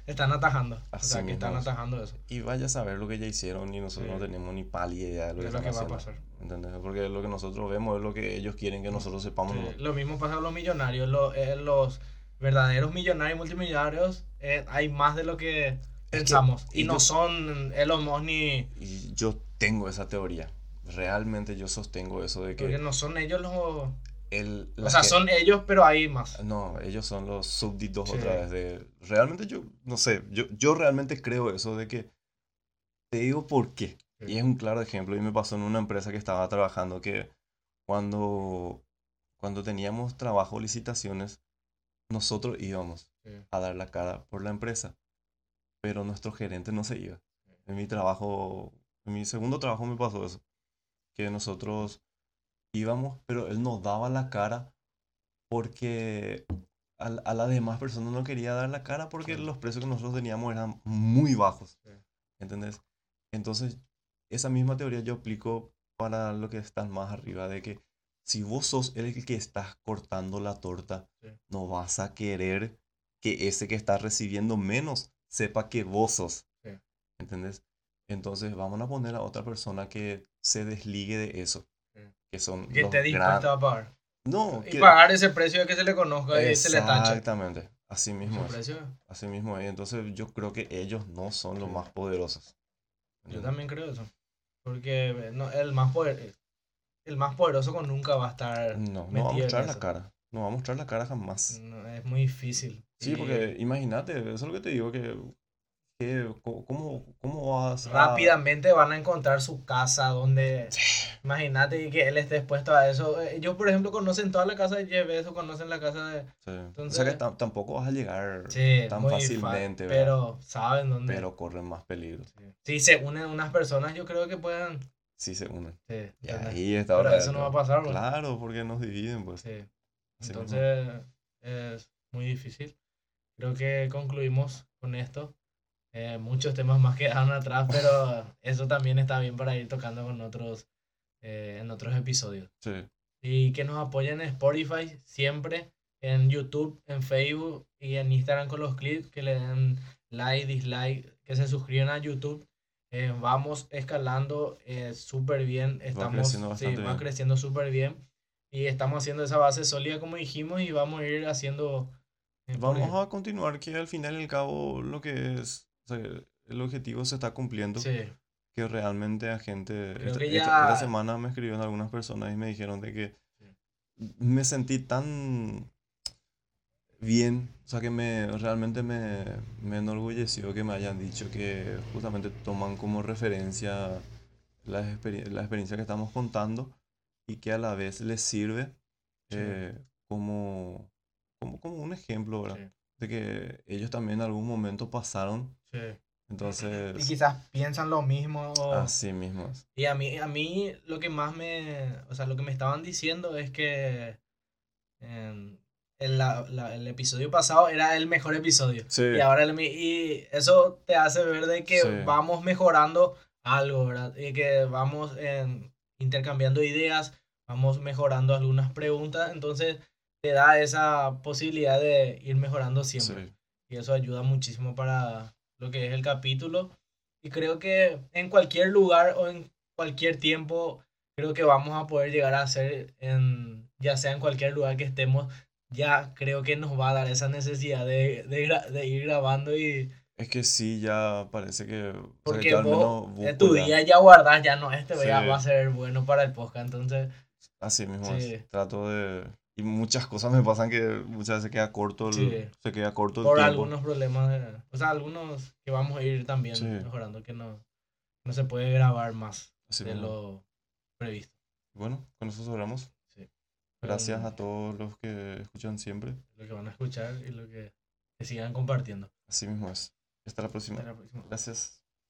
están atajando. o sea, que están atajando eso. Y vaya a saber lo que ya hicieron y nosotros no tenemos ni pálida idea de lo, que, va a pasar. ¿Entendés? Porque lo que nosotros vemos es lo que ellos quieren que nosotros sepamos. Lo mismo pasa con los millonarios. Los, eh, los verdaderos millonarios multimillonarios, eh, hay más de lo que pensamos. y, no son Elon Musk ni... Y yo tengo esa teoría. Realmente yo sostengo eso de que... Porque no son ellos los... o sea, son ellos, pero hay más. No, ellos son los súbditos otra vez de... Realmente yo, no sé, yo, yo realmente creo eso de que... Te digo por qué. Y es un claro ejemplo. Y me pasó en una empresa que estaba trabajando que cuando, cuando teníamos trabajo, licitaciones, nosotros íbamos a dar la cara por la empresa pero nuestro gerente no se iba. En mi trabajo, en mi segundo trabajo me pasó eso, que nosotros íbamos, pero él nos daba la cara porque a, a las demás personas no quería dar la cara porque los precios que nosotros teníamos eran muy bajos. ¿Entendés? Entonces, esa misma teoría yo aplico para lo que estás más arriba, de que si vos sos el que estás cortando la torta, no vas a querer que ese que está recibiendo menos sepa que vos sos. ¿Entendés? Entonces vamos a poner a otra persona que se desligue de eso. Que son que esté dispuesta a pagar. No. Y pagar ese precio de que se le conozca y se le tache. Exactamente. Así mismo es. Así mismo es. Entonces yo creo que ellos no son los más poderosos. Yo también creo eso. Porque no, el, más poder, el más poderoso nunca va a estar. No, no va a mostrar la cara. No va a mostrar la cara jamás. No, es muy difícil. Sí, porque imagínate, eso es lo que te digo, que, ¿cómo, ¿cómo vas Rápidamente van a encontrar su casa donde... Imagínate que él esté expuesto a eso. Ellos, por ejemplo, conocen toda la casa de Jeff o conocen la casa de... o sea que tampoco vas a llegar tan fácilmente, Pero saben dónde... Pero corren más peligro. Si se unen unas personas, yo creo que puedan... Sí, se unen. Sí, y ahí está Pero eso no va a pasar, Claro, porque nos dividen, pues. Sí. Entonces, es muy difícil creo que concluimos con esto. Eh, muchos temas más quedaron atrás, pero eso también está bien para ir tocando con otros, eh, en otros episodios. Sí. Y que nos apoyen en Spotify siempre, en YouTube, en Facebook y en Instagram con los clips, que le den like, dislike, que se suscriban a YouTube. Eh, vamos escalando súper bien, estamos va creciendo súper bien y estamos haciendo esa base sólida como dijimos y vamos a ir haciendo Vamos a continuar que al final y al cabo lo que es, el objetivo se está cumpliendo. Sí. Que realmente a gente, esta, semana me escribieron algunas personas y me dijeron de que me sentí tan bien, o sea que me realmente me, me enorgulleció que me hayan dicho que justamente toman como referencia la, la experiencia que estamos contando y que a la vez les sirve eh, como como, como un ejemplo, ¿verdad? De que ellos también en algún momento pasaron. Sí. Entonces... Y quizás piensan lo mismo. Así mismo. Y a mí, a mí lo que más me... O sea, lo que me estaban diciendo es que... el, el, episodio pasado era el mejor episodio. Sí. Y ahora el, y eso te hace ver de que vamos mejorando algo, ¿verdad? Y que vamos intercambiando ideas, vamos mejorando algunas preguntas. Entonces, te da esa posibilidad de ir mejorando siempre. Y eso ayuda muchísimo para lo que es el capítulo. Y creo que en cualquier lugar o en cualquier tiempo, creo que vamos a poder llegar a hacer, en, ya sea en cualquier lugar que estemos, ya creo que nos va a dar esa necesidad de, de, de ir grabando y... Es que sí, ya parece que... o sea, que Porque yo al vos tu busco ya. día ya guardás, ya no, este Sí. va a ser bueno para el podcast, entonces... Así mismo Sí. es. Trato de... Y muchas cosas me pasan que muchas veces queda corto el, Sí. se queda corto el por tiempo. algunos problemas, de- o sea, algunos que vamos a ir también mejorando, que no, no se puede grabar más Así de mismo. lo previsto. Bueno, con eso cerramos. Gracias Pero, a todos los que escuchan siempre. Lo que van a escuchar y lo que, que sigan compartiendo. Así mismo es. Hasta la próxima. Hasta la próxima. Gracias.